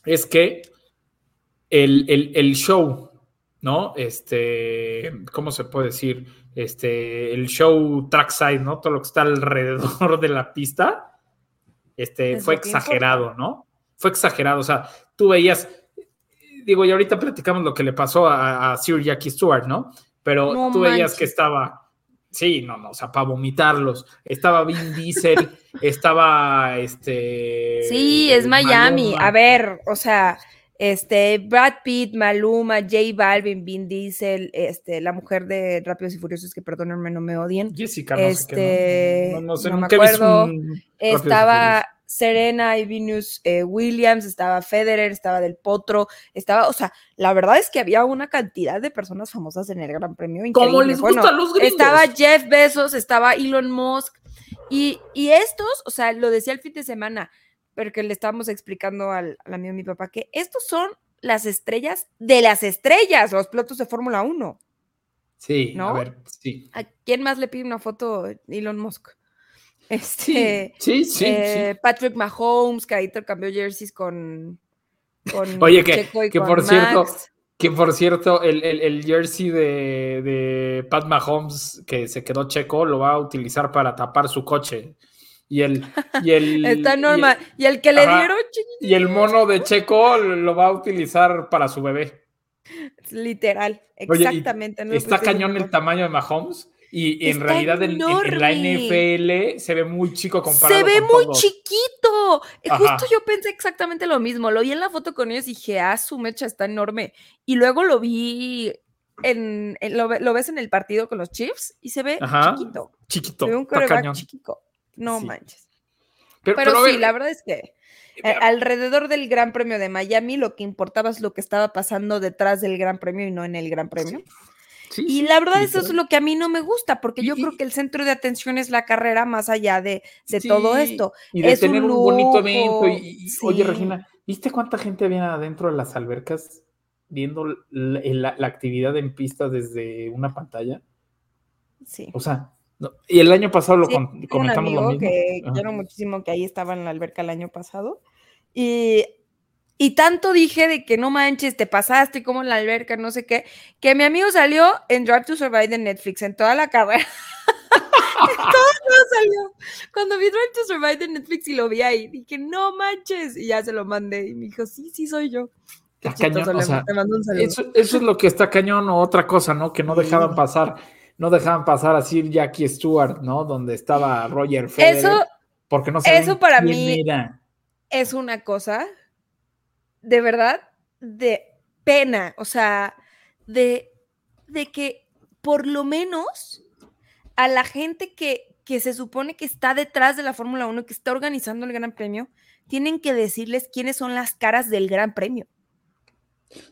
[SPEAKER 4] es que el, el, el show, ¿no? Este, ¿cómo se puede decir? Este, el show trackside, ¿no? Todo lo que está alrededor de la pista, este,
[SPEAKER 1] Es
[SPEAKER 4] fue exagerado, ¿no? Fue exagerado, o sea, tú veías, digo, y ahorita platicamos lo que le pasó a, a Sir Jackie Stewart, ¿no? Pero
[SPEAKER 1] No
[SPEAKER 4] tú veías que estaba, sí, no, no, o sea, para vomitarlos, estaba Vin Diesel, estaba, este...
[SPEAKER 1] Sí, es Miami.
[SPEAKER 4] Maluma.
[SPEAKER 1] A ver, o sea, este, Brad Pitt, Maluma, J Balvin, Vin Diesel, este, la mujer de Rápidos y Furiosos, que perdónenme, no me odien.
[SPEAKER 4] Jessica, no sé
[SPEAKER 1] Este,
[SPEAKER 4] no, no, no sé, nunca he visto
[SPEAKER 1] acuerdo.
[SPEAKER 4] un
[SPEAKER 1] Estaba Serena y Venus eh, Williams, estaba Federer, estaba Del Potro, estaba, o sea, la verdad es que había una cantidad de personas famosas en el Gran Premio.
[SPEAKER 4] Como les gusta los gringos.
[SPEAKER 1] Estaba Jeff Bezos, estaba Elon Musk, y, y estos, o sea, lo decía el fin de semana, pero que le estábamos explicando al, al amigo de mi papá, que estos son las estrellas de las estrellas, los pilotos de Fórmula 1.
[SPEAKER 4] Sí,
[SPEAKER 1] ¿no?
[SPEAKER 4] a ver, sí.
[SPEAKER 1] ¿A quién más le pide una foto Elon Musk? Este,
[SPEAKER 4] sí, sí,
[SPEAKER 1] eh,
[SPEAKER 4] sí.
[SPEAKER 1] Patrick Mahomes, que ahí intercambió jerseys con, con
[SPEAKER 4] Oye, que-
[SPEAKER 1] Checo y
[SPEAKER 4] que
[SPEAKER 1] con
[SPEAKER 4] por cierto. Que por cierto, el, el- el jersey de, de Pat Mahomes que se quedó checo lo va a utilizar para tapar su coche. Y el, y el,
[SPEAKER 1] Está
[SPEAKER 4] y
[SPEAKER 1] normal.
[SPEAKER 4] el-
[SPEAKER 1] Y el, que le
[SPEAKER 4] Ajá.
[SPEAKER 1] dieron,
[SPEAKER 4] y el mono de Checo lo va a utilizar para su bebé.
[SPEAKER 1] literal.
[SPEAKER 4] Oye,
[SPEAKER 1] Exactamente. no
[SPEAKER 4] Está cañón el tamaño de Mahomes. Y en realidad en, la. NFL se ve muy chico comparado
[SPEAKER 1] Se ve
[SPEAKER 4] con
[SPEAKER 1] muy
[SPEAKER 4] todos.
[SPEAKER 1] chiquito. Eh,
[SPEAKER 4] Ajá.
[SPEAKER 1] Justo yo pensé exactamente lo mismo. Lo vi en la foto con ellos y dije, ah, su mecha está enorme. Y luego lo vi en, en- lo, ve- lo ves en el partido con los Chiefs y se ve
[SPEAKER 4] Ajá.
[SPEAKER 1] chiquito.
[SPEAKER 4] Chiquito.
[SPEAKER 1] Se ve un coreback chiquito. No
[SPEAKER 4] Sí.
[SPEAKER 1] manches.
[SPEAKER 4] Pero,
[SPEAKER 1] Pero,
[SPEAKER 4] pero a
[SPEAKER 1] sí,
[SPEAKER 4] ver,
[SPEAKER 1] la verdad es que eh, alrededor del Gran Premio de Miami lo que importaba es lo que estaba pasando detrás del Gran Premio y no en el Gran Premio.
[SPEAKER 4] sí,
[SPEAKER 1] Y la verdad eso es lo que a mí no me gusta, porque yo
[SPEAKER 4] Y-
[SPEAKER 1] creo que el centro de atención es la carrera más allá de, de todo esto.
[SPEAKER 4] Y de
[SPEAKER 1] Es un
[SPEAKER 4] tener un, bonito evento.
[SPEAKER 1] lujo,
[SPEAKER 4] Y, y- Oye. Regina, ¿viste cuánta gente había adentro de las albercas viendo la, la- la actividad en pista desde una pantalla?
[SPEAKER 1] Sí.
[SPEAKER 4] O sea, no- y el año pasado lo con-
[SPEAKER 1] tengo un
[SPEAKER 4] comentamos lo
[SPEAKER 1] amigo
[SPEAKER 4] mismo.
[SPEAKER 1] que
[SPEAKER 4] Ajá.
[SPEAKER 1] quiero muchísimo que ahí estaba en la alberca el año pasado. Y, y tanto dije de que no manches, te pasaste como en la alberca, no sé qué, que mi amigo salió en Drive to Survive de Netflix en toda la carrera. todo salió. Cuando vi Drive to Survive de Netflix y lo vi ahí, dije, no manches. Y ya se lo mandé. Y me dijo, sí, sí, soy yo. Qué
[SPEAKER 4] cañón, o sea. Eso, eso es lo que está cañón o otra cosa, ¿no? Que no dejaban pasar, no dejaban pasar así Jackie Stewart, ¿no? Donde estaba Roger Federer.
[SPEAKER 1] Eso,
[SPEAKER 4] porque no
[SPEAKER 1] eso para mí-
[SPEAKER 4] era.
[SPEAKER 1] es una cosa de verdad de pena, o sea, de, de que por lo menos a la gente que, que se supone que está detrás de la Fórmula 1, que está organizando el Gran Premio, tienen que decirles quiénes son las caras del Gran Premio.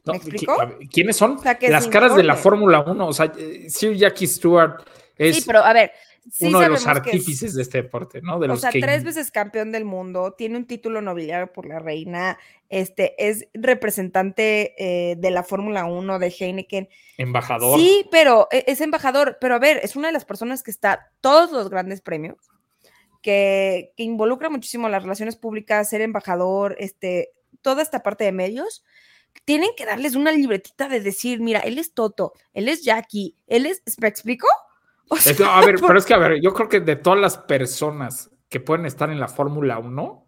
[SPEAKER 4] No,
[SPEAKER 1] ¿Me
[SPEAKER 4] ¿Quiénes son?
[SPEAKER 1] O sea, que
[SPEAKER 4] Las caras de la. Fórmula 1. O sea, eh, Sir Jackie Stewart es
[SPEAKER 1] sí, pero a ver, sí
[SPEAKER 4] uno de los
[SPEAKER 1] es-
[SPEAKER 4] artífices de este deporte, ¿no? De
[SPEAKER 1] O sea,
[SPEAKER 4] que
[SPEAKER 1] tres veces campeón del mundo, tiene un título nobiliario por la reina, este, es representante eh, de la Fórmula 1 de Heineken.
[SPEAKER 4] embajador.
[SPEAKER 1] Sí, pero e- es embajador, pero a ver, es una de las personas que está todos los grandes premios, que, que involucra muchísimo las relaciones públicas, ser embajador, este, toda esta parte de medios. Tienen que darles una libretita de decir, mira, él es Toto, él es Jackie, él es, ¿me explico? O
[SPEAKER 4] Es que,
[SPEAKER 1] sea,
[SPEAKER 4] a ver,
[SPEAKER 1] por-
[SPEAKER 4] pero es que, a ver, yo creo que de todas las personas que pueden estar en la Fórmula 1,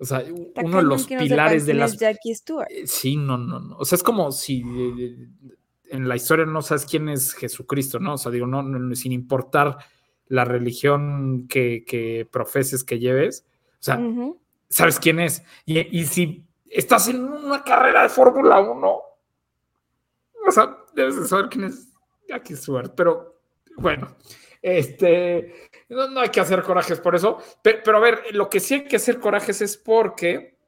[SPEAKER 4] o sea,
[SPEAKER 1] está
[SPEAKER 4] uno de los
[SPEAKER 1] no
[SPEAKER 4] pilares de
[SPEAKER 1] quién
[SPEAKER 4] las
[SPEAKER 1] es Jackie Stewart.
[SPEAKER 4] Eh, Sí, no, no, no. O sea, es como si eh, en la historia no sabes quién es Jesucristo, ¿no? O sea, digo, no, sin importar la religión que, que profeses, que lleves, o sea, sabes quién es. Y, y si estás en una carrera de Fórmula 1, o sea, debes de saber quién es Jackie Stewart, pero bueno, este, no, no hay que hacer corajes por eso, pero, pero a ver, lo que sí hay que hacer corajes es porque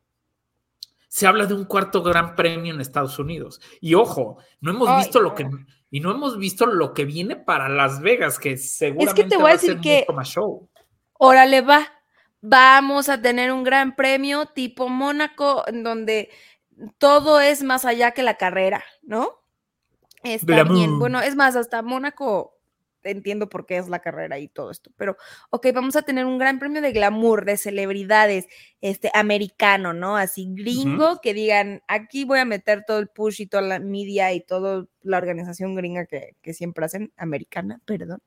[SPEAKER 4] se habla de un cuarto gran premio en Estados Unidos. Y ojo, no hemos
[SPEAKER 1] Ay,
[SPEAKER 4] visto lo que y no hemos visto lo que viene para Las Vegas, que seguramente
[SPEAKER 1] te voy
[SPEAKER 4] va
[SPEAKER 1] a decir que-
[SPEAKER 4] mucho más show.
[SPEAKER 1] Órale, va. Vamos a tener un gran premio tipo Mónaco, en donde todo es más allá que la carrera, ¿no? Está bien. Bueno, es más, hasta Mónaco entiendo por qué es la carrera y todo esto, pero ok, vamos a tener un gran premio de glamour, de celebridades, este, americano, ¿no? Así gringo, que digan, aquí voy a meter todo el push y toda la media y toda la organización gringa que, que siempre hacen, americana, perdón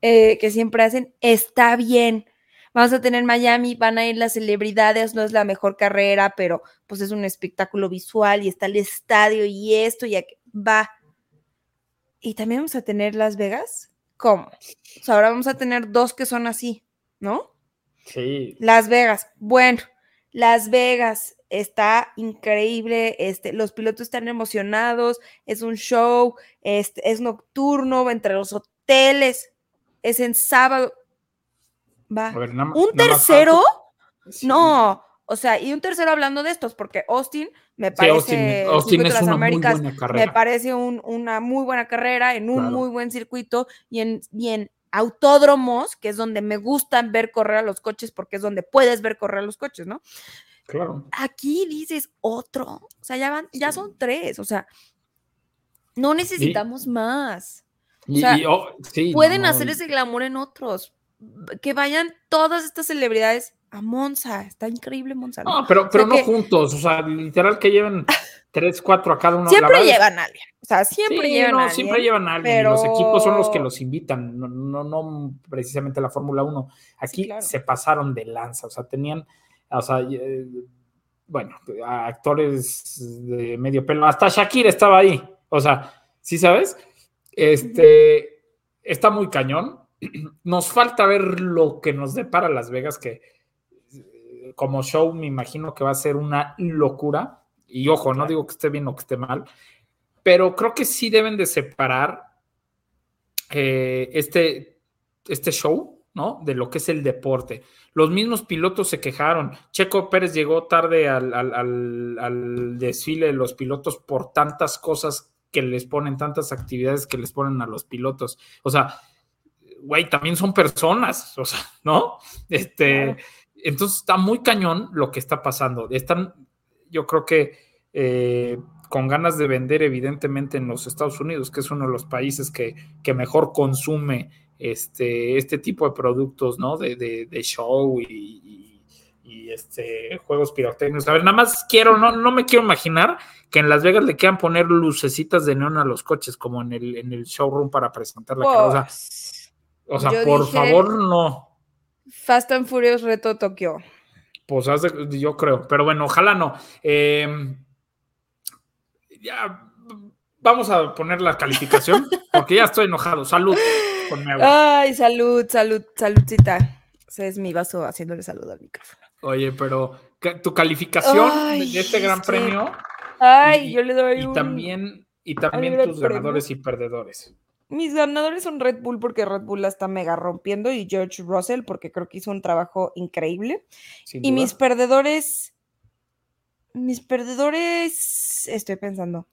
[SPEAKER 1] eh, que siempre hacen, está bien. Vamos a tener Miami, van a ir las celebridades, no es la mejor carrera, pero pues es un espectáculo visual y está el estadio y esto y aqu- va. Y también vamos a tener Las Vegas. ¿Cómo? O sea, ahora vamos a tener dos que son así, ¿no?
[SPEAKER 4] Sí.
[SPEAKER 1] Las Vegas. Bueno, Las Vegas está increíble. Este, los pilotos están emocionados. Es un show. Este, es nocturno entre los hoteles. Es en sábado. Va.
[SPEAKER 4] Ver,
[SPEAKER 1] ¿Un tercero?
[SPEAKER 4] Sí.
[SPEAKER 1] No. O sea, y un tercero hablando de estos, porque Austin me
[SPEAKER 4] Sí,
[SPEAKER 1] parece.
[SPEAKER 4] Austin,
[SPEAKER 1] de las
[SPEAKER 4] una muy
[SPEAKER 1] Américas
[SPEAKER 4] buena
[SPEAKER 1] me
[SPEAKER 4] carrera.
[SPEAKER 1] parece un- una muy buena carrera en un
[SPEAKER 4] Claro.
[SPEAKER 1] muy buen circuito y en, y en autódromos, que es donde me gustan ver correr a los coches porque es donde puedes ver correr a los coches, ¿no?
[SPEAKER 4] Claro.
[SPEAKER 1] Aquí dices otro, o sea, ya van, ya
[SPEAKER 4] Sí.
[SPEAKER 1] son tres, o sea, no necesitamos más.
[SPEAKER 4] Y,
[SPEAKER 1] sea,
[SPEAKER 4] y, oh, sí,
[SPEAKER 1] Pueden
[SPEAKER 4] no,
[SPEAKER 1] hacer ese glamour en otros. que vayan todas estas celebridades a Monza. Está increíble Monza.
[SPEAKER 4] No, pero, pero
[SPEAKER 1] O sea
[SPEAKER 4] no
[SPEAKER 1] que-
[SPEAKER 4] juntos, o sea, literal que lleven tres, cuatro a cada uno. La
[SPEAKER 1] siempre
[SPEAKER 4] es-
[SPEAKER 1] llevan a alguien. O sea, siempre
[SPEAKER 4] Sí,
[SPEAKER 1] llevan
[SPEAKER 4] no,
[SPEAKER 1] a alguien.
[SPEAKER 4] siempre llevan a alguien. y Los
[SPEAKER 1] pero-
[SPEAKER 4] equipos son los que los invitan, no, no, no precisamente la Fórmula 1. Aquí
[SPEAKER 1] claro.
[SPEAKER 4] se pasaron de lanza, o sea, tenían, o sea, eh, bueno, actores de medio pelo, hasta Shakira estaba ahí, o sea, ¿sí sabes? Este, está muy cañón. Nos falta ver lo que nos depara Las Vegas, que como show me imagino que va a ser una locura. Y ojo, no digo que esté bien o que esté mal, pero creo que sí deben de separar eh, este, este show, ¿no? De lo que es el deporte. Los mismos pilotos se quejaron. Checo Pérez llegó tarde al, al- al- al desfile de los pilotos por tantas cosas que les ponen, tantas actividades que les ponen a los pilotos. O sea, güey, también son personas, o sea, ¿no? Este. Entonces está muy cañón lo que está pasando. Están, yo creo que eh, con ganas de vender, evidentemente, en los Estados Unidos, que es uno de los países que, que mejor consume este, este tipo de productos, ¿no? De, de- de show y, y- y, este, juegos pirotécnicos. A ver, nada más quiero, no, no me quiero imaginar que en Las Vegas le quieran poner lucecitas de neón a los coches, como en el, en el showroom para presentar la carrera. O sea,
[SPEAKER 1] Pues,
[SPEAKER 4] o sea,
[SPEAKER 1] yo
[SPEAKER 4] por
[SPEAKER 1] dije-
[SPEAKER 4] favor, no.
[SPEAKER 1] Fast and Furious Reto Tokio.
[SPEAKER 4] Pues yo creo, pero bueno, ojalá no. Eh, ya vamos a poner la calificación porque ya estoy enojado. Salud con mi agua.
[SPEAKER 1] Ay, salud, salud, saludcita. Ese es mi vaso haciéndole salud al micrófono.
[SPEAKER 4] Oye, pero ¿qué- tu calificación
[SPEAKER 1] Ay,
[SPEAKER 4] de este gran
[SPEAKER 1] es que-
[SPEAKER 4] premio
[SPEAKER 1] Ay,
[SPEAKER 4] Y-
[SPEAKER 1] yo le doy
[SPEAKER 4] y
[SPEAKER 1] un...
[SPEAKER 4] también y también tus
[SPEAKER 1] premio.
[SPEAKER 4] ganadores y perdedores.
[SPEAKER 1] Mis ganadores son Red Bull porque Red Bull la está mega rompiendo y George Russell porque creo que hizo un trabajo increíble.
[SPEAKER 4] sin
[SPEAKER 1] Y
[SPEAKER 4] duda.
[SPEAKER 1] mis perdedores... Mis perdedores... Estoy pensando.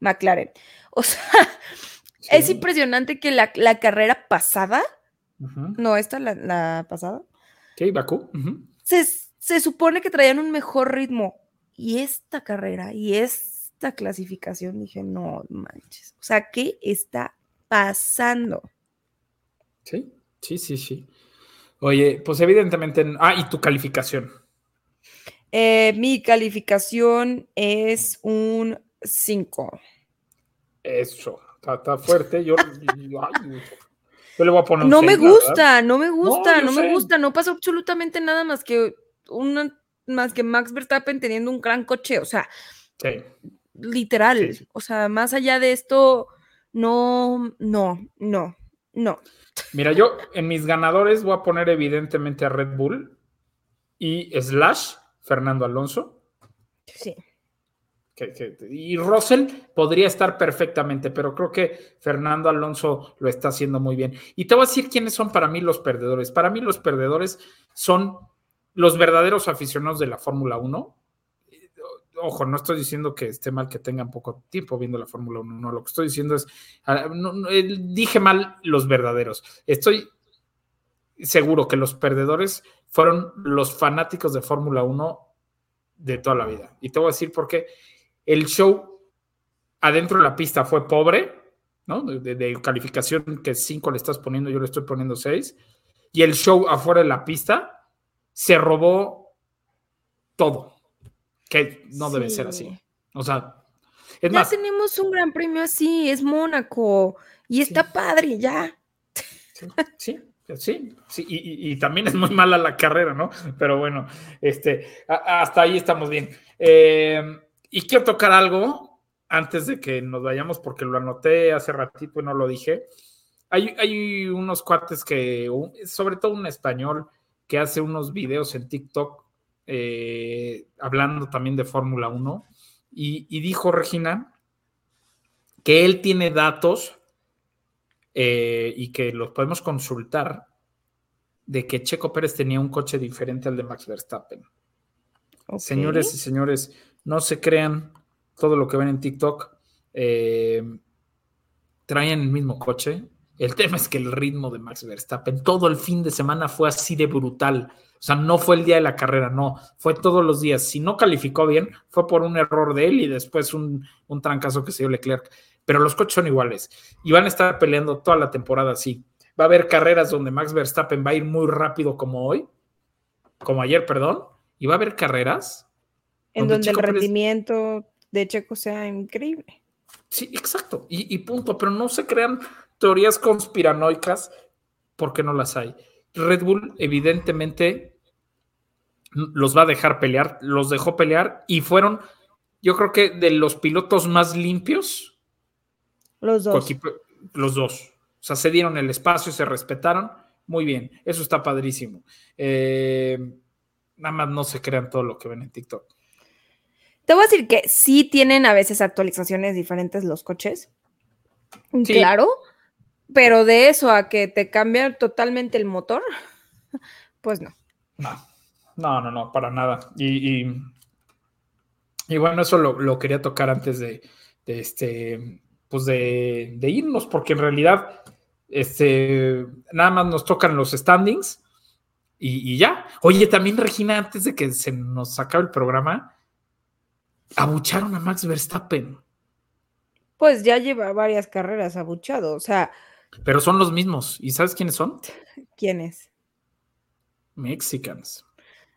[SPEAKER 1] McLaren. O sea, es
[SPEAKER 4] Sí.
[SPEAKER 1] impresionante que la, la carrera pasada, no esta, la, la pasada,
[SPEAKER 4] Ok, Bakú. ujú.
[SPEAKER 1] se, se supone que traían un mejor ritmo. Y esta carrera y esta clasificación, dije, no manches. O sea, ¿qué está pasando?
[SPEAKER 4] Sí, sí, sí, sí. Oye, pues evidentemente. Ah, y tu calificación.
[SPEAKER 1] Eh, mi calificación es un 5.
[SPEAKER 4] Eso, está, está fuerte. Yo, yo- ay, yo le voy a poner un
[SPEAKER 1] No me
[SPEAKER 4] seis, la verdad.
[SPEAKER 1] gusta, no me gusta, no, me gusta. No pasa absolutamente nada más que una, más que Max Verstappen teniendo un gran coche. O sea,
[SPEAKER 4] Sí.
[SPEAKER 1] Literal.
[SPEAKER 4] Sí, sí.
[SPEAKER 1] O sea, más allá de esto, no, no, no, no.
[SPEAKER 4] Mira, yo en mis ganadores voy a poner evidentemente a Red Bull y Slash, Fernando Alonso.
[SPEAKER 1] Sí.
[SPEAKER 4] que- que- y Russell podría estar perfectamente, pero creo que Fernando Alonso lo está haciendo muy bien. Y te voy a decir quiénes son para mí los perdedores. Para mí los perdedores son los verdaderos aficionados de la Fórmula 1. Ojo, no estoy diciendo que esté mal que tengan poco tiempo viendo la Fórmula 1, no, lo que estoy diciendo es, ah, eh, dije mal los verdaderos. Estoy seguro que los perdedores fueron los fanáticos de Fórmula 1 de toda la vida. Y te voy a decir por qué. El show adentro de la pista fue pobre, ¿no? De- de calificación que 5 le estás poniendo, yo le estoy poniendo 6. Y el show afuera de la pista se robó todo, que no debe ser así.
[SPEAKER 1] Sí.
[SPEAKER 4] O sea, es
[SPEAKER 1] ya
[SPEAKER 4] más,
[SPEAKER 1] tenemos un gran premio así, es Mónaco. Y está padre, ya.
[SPEAKER 4] Sí, sí, sí, sí, y, y- y también es muy mala la carrera, ¿no? Pero bueno, este, a- hasta ahí estamos bien. Eh, y quiero tocar algo antes de que nos vayamos, porque lo anoté hace ratito y no lo dije. Hay, hay unos cuates que, sobre todo un español, que hace unos videos en TikTok eh, hablando también de Fórmula 1 y, y dijo Regina que él tiene datos eh, y que los podemos consultar de que Checo Pérez tenía un coche diferente al de Max Verstappen. Señores y señores, no se crean todo lo que ven en TikTok. eh, traían el mismo coche. El tema es que el ritmo de Max Verstappen todo el fin de semana fue así de brutal. O sea, no fue el día de la carrera, no, fue todos los días. Si no calificó bien, fue por un error de él y después un, un trancazo que se dio Leclerc. Pero los coches son iguales y van a estar peleando toda la temporada así. Va a haber carreras donde Max Verstappen va a ir muy rápido como hoy, como ayer, perdón, y va a haber carreras
[SPEAKER 1] En
[SPEAKER 4] donde
[SPEAKER 1] donde el
[SPEAKER 4] Pérez-
[SPEAKER 1] rendimiento de Checo sea increíble.
[SPEAKER 4] Sí, exacto. Y, y punto. Pero no se crean teorías conspiranoicas porque no las hay. Red Bull, evidentemente, los va a dejar pelear. Los dejó pelear y fueron, yo creo que de los pilotos más limpios,
[SPEAKER 1] Los dos.
[SPEAKER 4] los dos. O sea, se dieron el espacio, se respetaron. Muy bien. Eso está padrísimo. Eh, nada más no se crean todo lo que ven en TikTok.
[SPEAKER 1] Te voy a decir que sí tienen a veces actualizaciones diferentes los coches.
[SPEAKER 4] Sí.
[SPEAKER 1] Claro. Pero de eso a que te cambia totalmente el motor, pues no.
[SPEAKER 4] No, no, no, no, para nada. Y, y, y bueno, eso lo, lo quería tocar antes de, de este, pues de, de irnos, porque en realidad, este, nada más nos tocan los standings y, y ya. Oye, también Regina, antes de que se nos acabe el programa, abucharon a Max Verstappen,
[SPEAKER 1] Pues ya lleva varias carreras abuchado. O sea,
[SPEAKER 4] pero son los mismos. ¿Y sabes quiénes son?
[SPEAKER 1] ¿quién es?
[SPEAKER 4] Mexicans.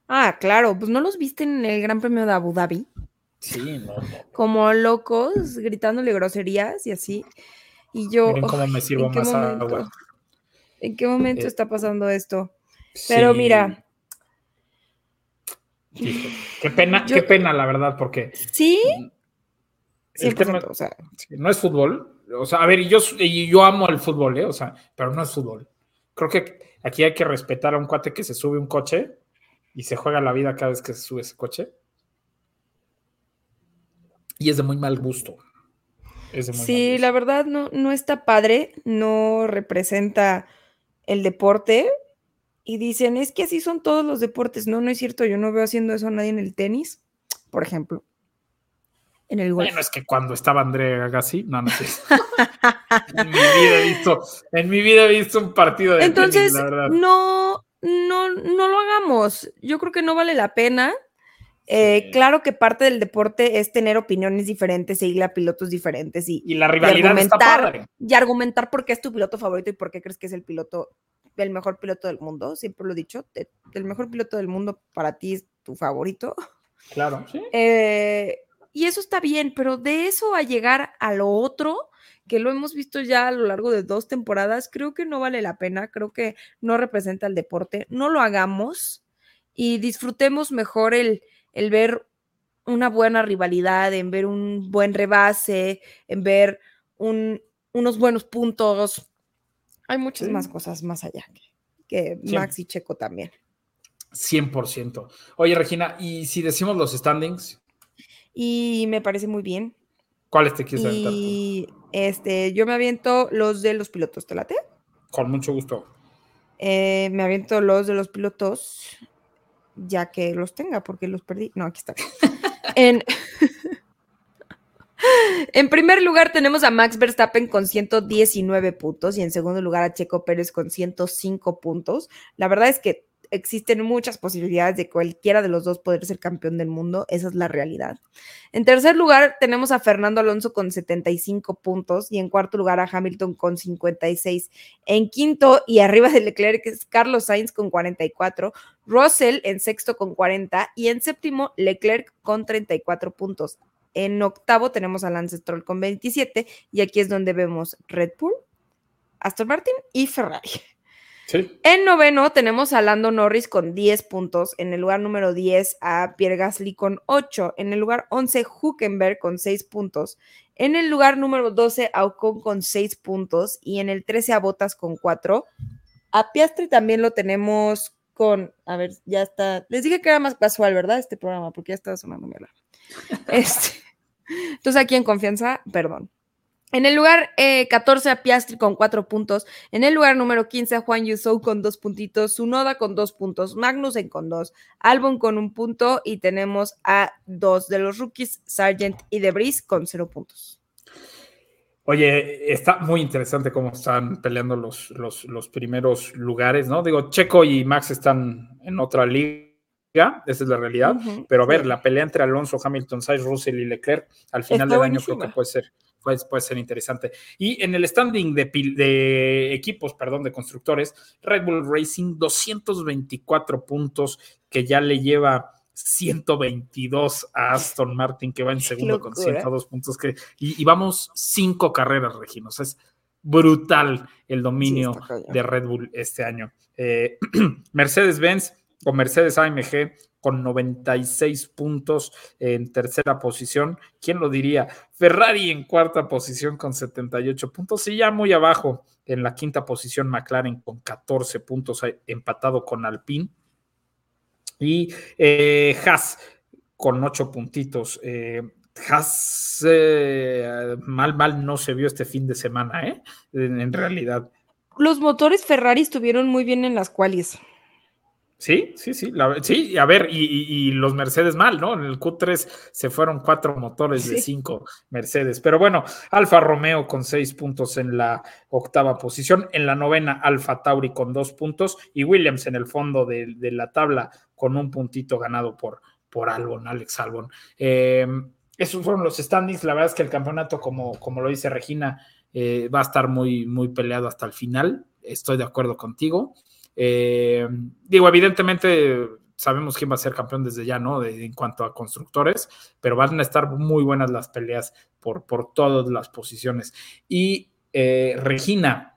[SPEAKER 1] Ah, claro, pues no los viste en el Gran Premio de Abu Dhabi,
[SPEAKER 4] Sí, no,
[SPEAKER 1] como locos, gritándole groserías y así. Y yo,
[SPEAKER 4] Miren cómo
[SPEAKER 1] "Ay,
[SPEAKER 4] me sirvo
[SPEAKER 1] ¿en qué
[SPEAKER 4] más
[SPEAKER 1] momento?
[SPEAKER 4] agua.
[SPEAKER 1] ¿En qué momento
[SPEAKER 4] Eh,
[SPEAKER 1] está pasando esto? Pero
[SPEAKER 4] Sí.
[SPEAKER 1] mira,
[SPEAKER 4] qué pena,
[SPEAKER 1] Yo-
[SPEAKER 4] qué pena, la verdad, porque
[SPEAKER 1] sí,
[SPEAKER 4] el
[SPEAKER 1] 100%,
[SPEAKER 4] tema
[SPEAKER 1] o sea,
[SPEAKER 4] no es fútbol. O sea, a ver, yo, y yo amo el fútbol, ¿eh? O sea, pero no es fútbol. Creo que aquí hay que respetar a un cuate que se sube un coche y se juega la vida cada vez que se sube ese coche. Y es de muy mal gusto. Es de muy mal
[SPEAKER 1] Sí,
[SPEAKER 4] gusto.
[SPEAKER 1] la verdad no, no está padre, no representa el deporte. Y dicen, es que así son todos los deportes. No, no es cierto, yo no veo haciendo eso a nadie en el tenis, por ejemplo. En el golf.
[SPEAKER 4] Bueno, es que cuando estaba André Agassi, no, no sé. en mi vida he visto, en mi vida he visto un partido de
[SPEAKER 1] Entonces,
[SPEAKER 4] tenis, la verdad.
[SPEAKER 1] no, no, no lo hagamos. Yo creo que no vale la pena. Eh,
[SPEAKER 4] Sí.
[SPEAKER 1] Claro que parte del deporte es tener opiniones diferentes, seguirle a pilotos diferentes y,
[SPEAKER 4] Y la rivalidad está
[SPEAKER 1] argumentar.
[SPEAKER 4] padre.
[SPEAKER 1] y argumentar por qué es tu piloto favorito y por qué crees que es el piloto, el mejor piloto del mundo. Siempre lo he dicho, te- el mejor piloto del mundo para ti es tu favorito.
[SPEAKER 4] Claro, sí.
[SPEAKER 1] Eh, y eso está bien, pero de eso a llegar a lo otro, que lo hemos visto ya a lo largo de dos temporadas, creo que no vale la pena, creo que no representa el deporte, no lo hagamos y disfrutemos mejor el, el ver una buena rivalidad, en ver un buen rebase, en ver un- unos buenos puntos. Hay muchas
[SPEAKER 4] Sí.
[SPEAKER 1] más cosas más allá que, que. Max y Checo también.
[SPEAKER 4] 100%. Oye, Regina, y si decimos los standings,
[SPEAKER 1] Y me parece muy bien.
[SPEAKER 4] ¿cuáles te quieres aventar tú?
[SPEAKER 1] Este, yo me aviento los de los pilotos, ¿te late?
[SPEAKER 4] Con mucho gusto.
[SPEAKER 1] Eh, me aviento los de los pilotos, ya que los tenga, porque los perdí. No, aquí está. en, en primer lugar tenemos a Max Verstappen con 119 puntos y en segundo lugar a Checo Pérez con 105 puntos. La verdad es que existen muchas posibilidades de cualquiera de los dos poder ser campeón del mundo, esa es la realidad. En tercer lugar tenemos a Fernando Alonso con 75 puntos y en cuarto lugar a Hamilton con 56. En quinto y arriba de Leclerc es Carlos Sainz con 44, Russell en sexto con 40 y en séptimo Leclerc con 34 puntos. En octavo tenemos a Lance Stroll con 27 y aquí es donde vemos Red Bull, Aston Martin y Ferrari.
[SPEAKER 4] Sí.
[SPEAKER 1] En noveno tenemos a Lando Norris con 10 puntos. En el lugar número 10 a Pierre Gasly con 8. En el lugar 11 Huckenberg con 6 puntos. En el lugar número 12 a Ocon con 6 puntos. Y en el 13 a Botas con 4. A Piastri también lo tenemos con... A ver, ya está... Les dije que era más casual, ¿verdad? Este programa, porque ya estaba sonando mi alarma. Este... Entonces aquí en confianza, perdón. En el lugar eh, 14 a Piastri con 4 puntos. En el lugar número 15 a Juan Yusou con 2 puntitos. Sunoda con 2 puntos. Magnussen con 2. Albon con un punto. Y tenemos a dos de los rookies, Sargent y Debris con 0 puntos.
[SPEAKER 4] Oye, está muy interesante cómo están peleando los, los, los primeros lugares, ¿no? Digo, Checo y Max están en otra liga, esa es la realidad. Pero a ver, la pelea entre Alonso, Hamilton, Sainz, Russell y Leclerc al final
[SPEAKER 1] Está
[SPEAKER 4] del año creo que puede ser, pues, puede ser interesante. Y en el standing de, de equipos, perdón, de constructores, Red Bull Racing 224 puntos que ya le lleva 122 a Aston Martin, que va en segundo con 102 puntos. Que, y, vamos cinco carreras, Regino. O sea, es brutal el dominio de Red Bull este año. Eh, Mercedes-Benz o Mercedes AMG con 96 puntos en tercera posición. ¿Quién lo diría? Ferrari en cuarta posición con 78 puntos y ya muy abajo en la quinta posición McLaren con 14 puntos empatado con Alpine. Y eh, Haas con 8 puntitos. Eh, Haas eh, mal, mal no se vio este fin de semana, ¿eh? En, realidad.
[SPEAKER 1] Los motores Ferrari estuvieron muy bien en las cuales.
[SPEAKER 4] Sí, sí, sí, sí, a ver, y, los Mercedes mal, ¿no? En el Q3 se fueron cuatro motores de cinco Mercedes, pero bueno, Alfa Romeo con seis puntos en la octava posición, en la novena Alfa Tauri con dos puntos y Williams en el fondo de, la tabla con un puntito ganado por, por Albon, Alex Albon. Em, esos fueron los standings, la verdad es que el campeonato, como, como lo dice Regina, eh, va a estar muy, muy peleado hasta el final, estoy de acuerdo contigo. Eh, digo, evidentemente sabemos quién va a ser campeón desde ya, ¿no? en cuanto a constructores, pero van a estar muy buenas las peleas por, por todas las posiciones. Y eh, Regina,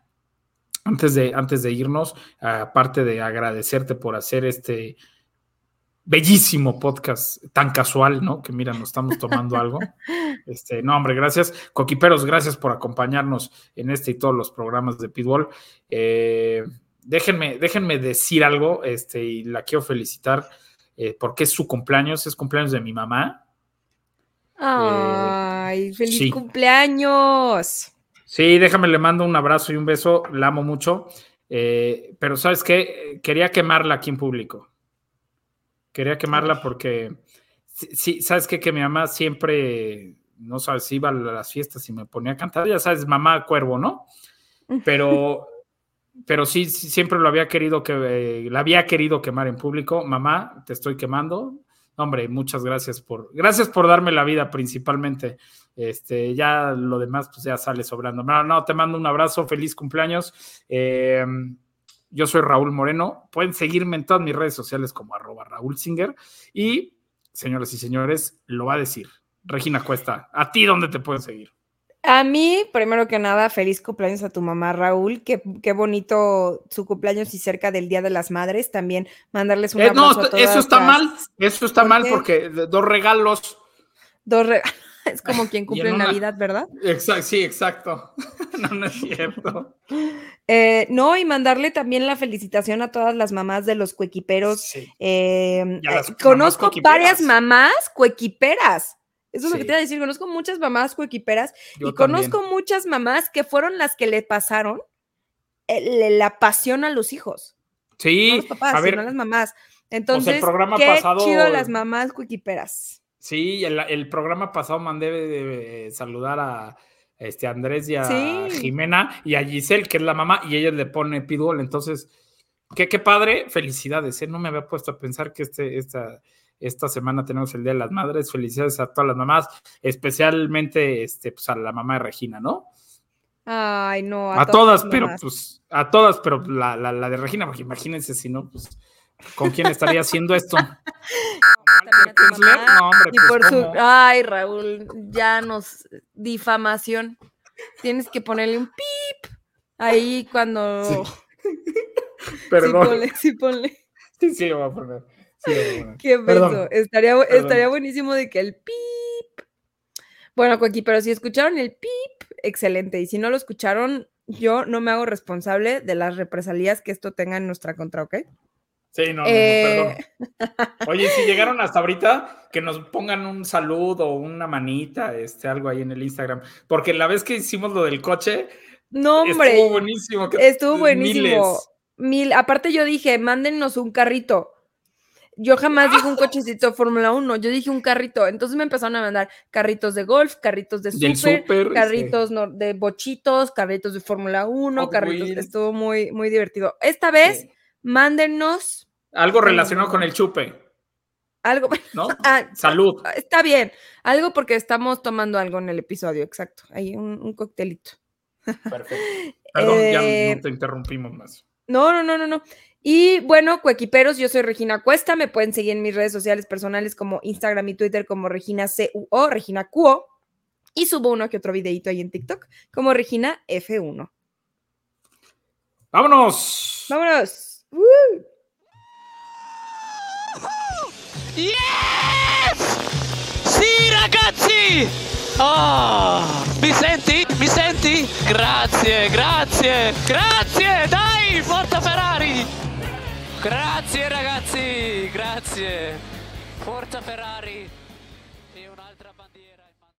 [SPEAKER 4] antes de, antes de irnos, aparte de agradecerte por hacer este bellísimo podcast tan casual, ¿no? Que mira, nos estamos tomando algo. Este, no, hombre, gracias. Coquiperos, gracias por acompañarnos en este y todos los programas de Pitbull. Eh, déjenme, déjenme decir algo, este, y la quiero felicitar eh, porque es su cumpleaños, es cumpleaños de mi mamá.
[SPEAKER 1] Ay, eh, feliz cumpleaños.
[SPEAKER 4] Sí, déjame, le mando un abrazo y un beso, la amo mucho. Eh, pero sabes qué, quería quemarla aquí en público. Quería quemarla porque, sí, sabes qué, que mi mamá siempre, no sabes, iba a las fiestas y me ponía a cantar, ya sabes, mamá cuervo, ¿no? Pero pero sí, siempre lo había querido que eh, la había querido quemar en público. Mamá, te estoy quemando. Hombre, muchas gracias por gracias por darme la vida principalmente. Este, ya lo demás pues ya sale sobrando. No, no, te mando un abrazo, feliz cumpleaños. Eh, yo soy Raúl Moreno. Pueden seguirme en todas mis redes sociales como arroba Raúl Singer. Y, señoras y señores, lo va a decir Regina Cuesta. ¿A ti dónde te pueden seguir?
[SPEAKER 1] A mí, primero que nada, feliz cumpleaños a tu mamá, Raúl. Qué, qué bonito su cumpleaños y cerca del Día de las Madres. También mandarles un
[SPEAKER 4] eh, No, eso está mal. Eso está mal porque dos regalos.
[SPEAKER 1] Dos regalos. Es como quien cumple Navidad, ¿verdad?
[SPEAKER 4] Exacto, sí, exacto. no, no es cierto.
[SPEAKER 1] Eh, no, y mandarle también la felicitación a todas las mamás de los cuequiperos. Eh, conozco varias mamás cuequiperas. Eso es lo que te iba a decir. Conozco muchas mamás coequiperas y conozco muchas mamás que fueron las que le pasaron la pasión a los hijos.
[SPEAKER 4] Sí,
[SPEAKER 1] no los papás, a ver, sino las mamás. Entonces, el programa qué pasado, chido las mamás coequiperas.
[SPEAKER 4] Sí, el, programa pasado mandé de, saludar a este Andrés y a Jimena y a Giselle, que es la mamá, y ella le pone pitbull. Entonces, qué, qué padre, felicidades. ¿eh? No me había puesto a pensar que este, esta esta semana tenemos el Día de las Madres. Felicidades a todas las mamás, especialmente este, pues, a la mamá de Regina, ¿no?
[SPEAKER 1] Ay, no.
[SPEAKER 4] A, todas, pero pues, a todas, pero la, de Regina, porque imagínense si no, pues, ¿con quién estaría haciendo esto?
[SPEAKER 1] no, hombre, pues, Ay, Raúl, ya nos. Difamación. Tienes que ponerle un pip ahí cuando. Sí.
[SPEAKER 4] Perdón.
[SPEAKER 1] Sí, ponle, sí, ponle.
[SPEAKER 4] Sí, sí, lo voy a poner.
[SPEAKER 1] Qué beso. Estaría, estaría buenísimo de que el pip. Bueno, Coqui, pero si escucharon el pip, excelente. Y si no lo escucharon, yo no me hago responsable de las represalias que esto tenga en nuestra contra, ¿ok?
[SPEAKER 4] Sí, no, no, perdón. Eh, Oye, si llegaron hasta ahorita, que nos pongan un saludo o una manita, este, algo ahí en el Instagram. Porque la vez que hicimos lo del coche,
[SPEAKER 1] no, hombre,
[SPEAKER 4] estuvo buenísimo.
[SPEAKER 1] estuvo buenísimo. Mil. Aparte, yo dije, mándennos un carrito yo jamás dije un cochecito Fórmula 1, yo dije un carrito. Entonces me empezaron a mandar carritos de golf, carritos de super, carritos de bochitos, carritos de Fórmula 1, carritos. Estuvo muy, muy divertido. Esta vez, mándenos.
[SPEAKER 4] Algo relacionado con el chupe.
[SPEAKER 1] Algo.
[SPEAKER 4] ¿no?
[SPEAKER 1] Ah,
[SPEAKER 4] Salud.
[SPEAKER 1] Está bien. Algo porque estamos tomando algo en el episodio, exacto. Hay un, un coctelito.
[SPEAKER 4] Perfecto. Perdón, ya
[SPEAKER 1] Eh,
[SPEAKER 4] no te interrumpimos más.
[SPEAKER 1] No, no, no, no, no. Y bueno, cuequiperos, yo soy Regina Cuesta. Me pueden seguir en mis redes sociales personales como Instagram y Twitter como Regina CUO, Regina Cuo. Y subo uno que otro videito ahí en TikTok como Regina F1.
[SPEAKER 4] ¡Vámonos!
[SPEAKER 1] Vámonos. ¡Woo!
[SPEAKER 3] Yes! Sì, ragazzi! Oh, mi senti? Mi senti? Grazie, grazie, grazie! Dai, forza Ferrari! Grazie ragazzi, grazie! Forza Ferrari!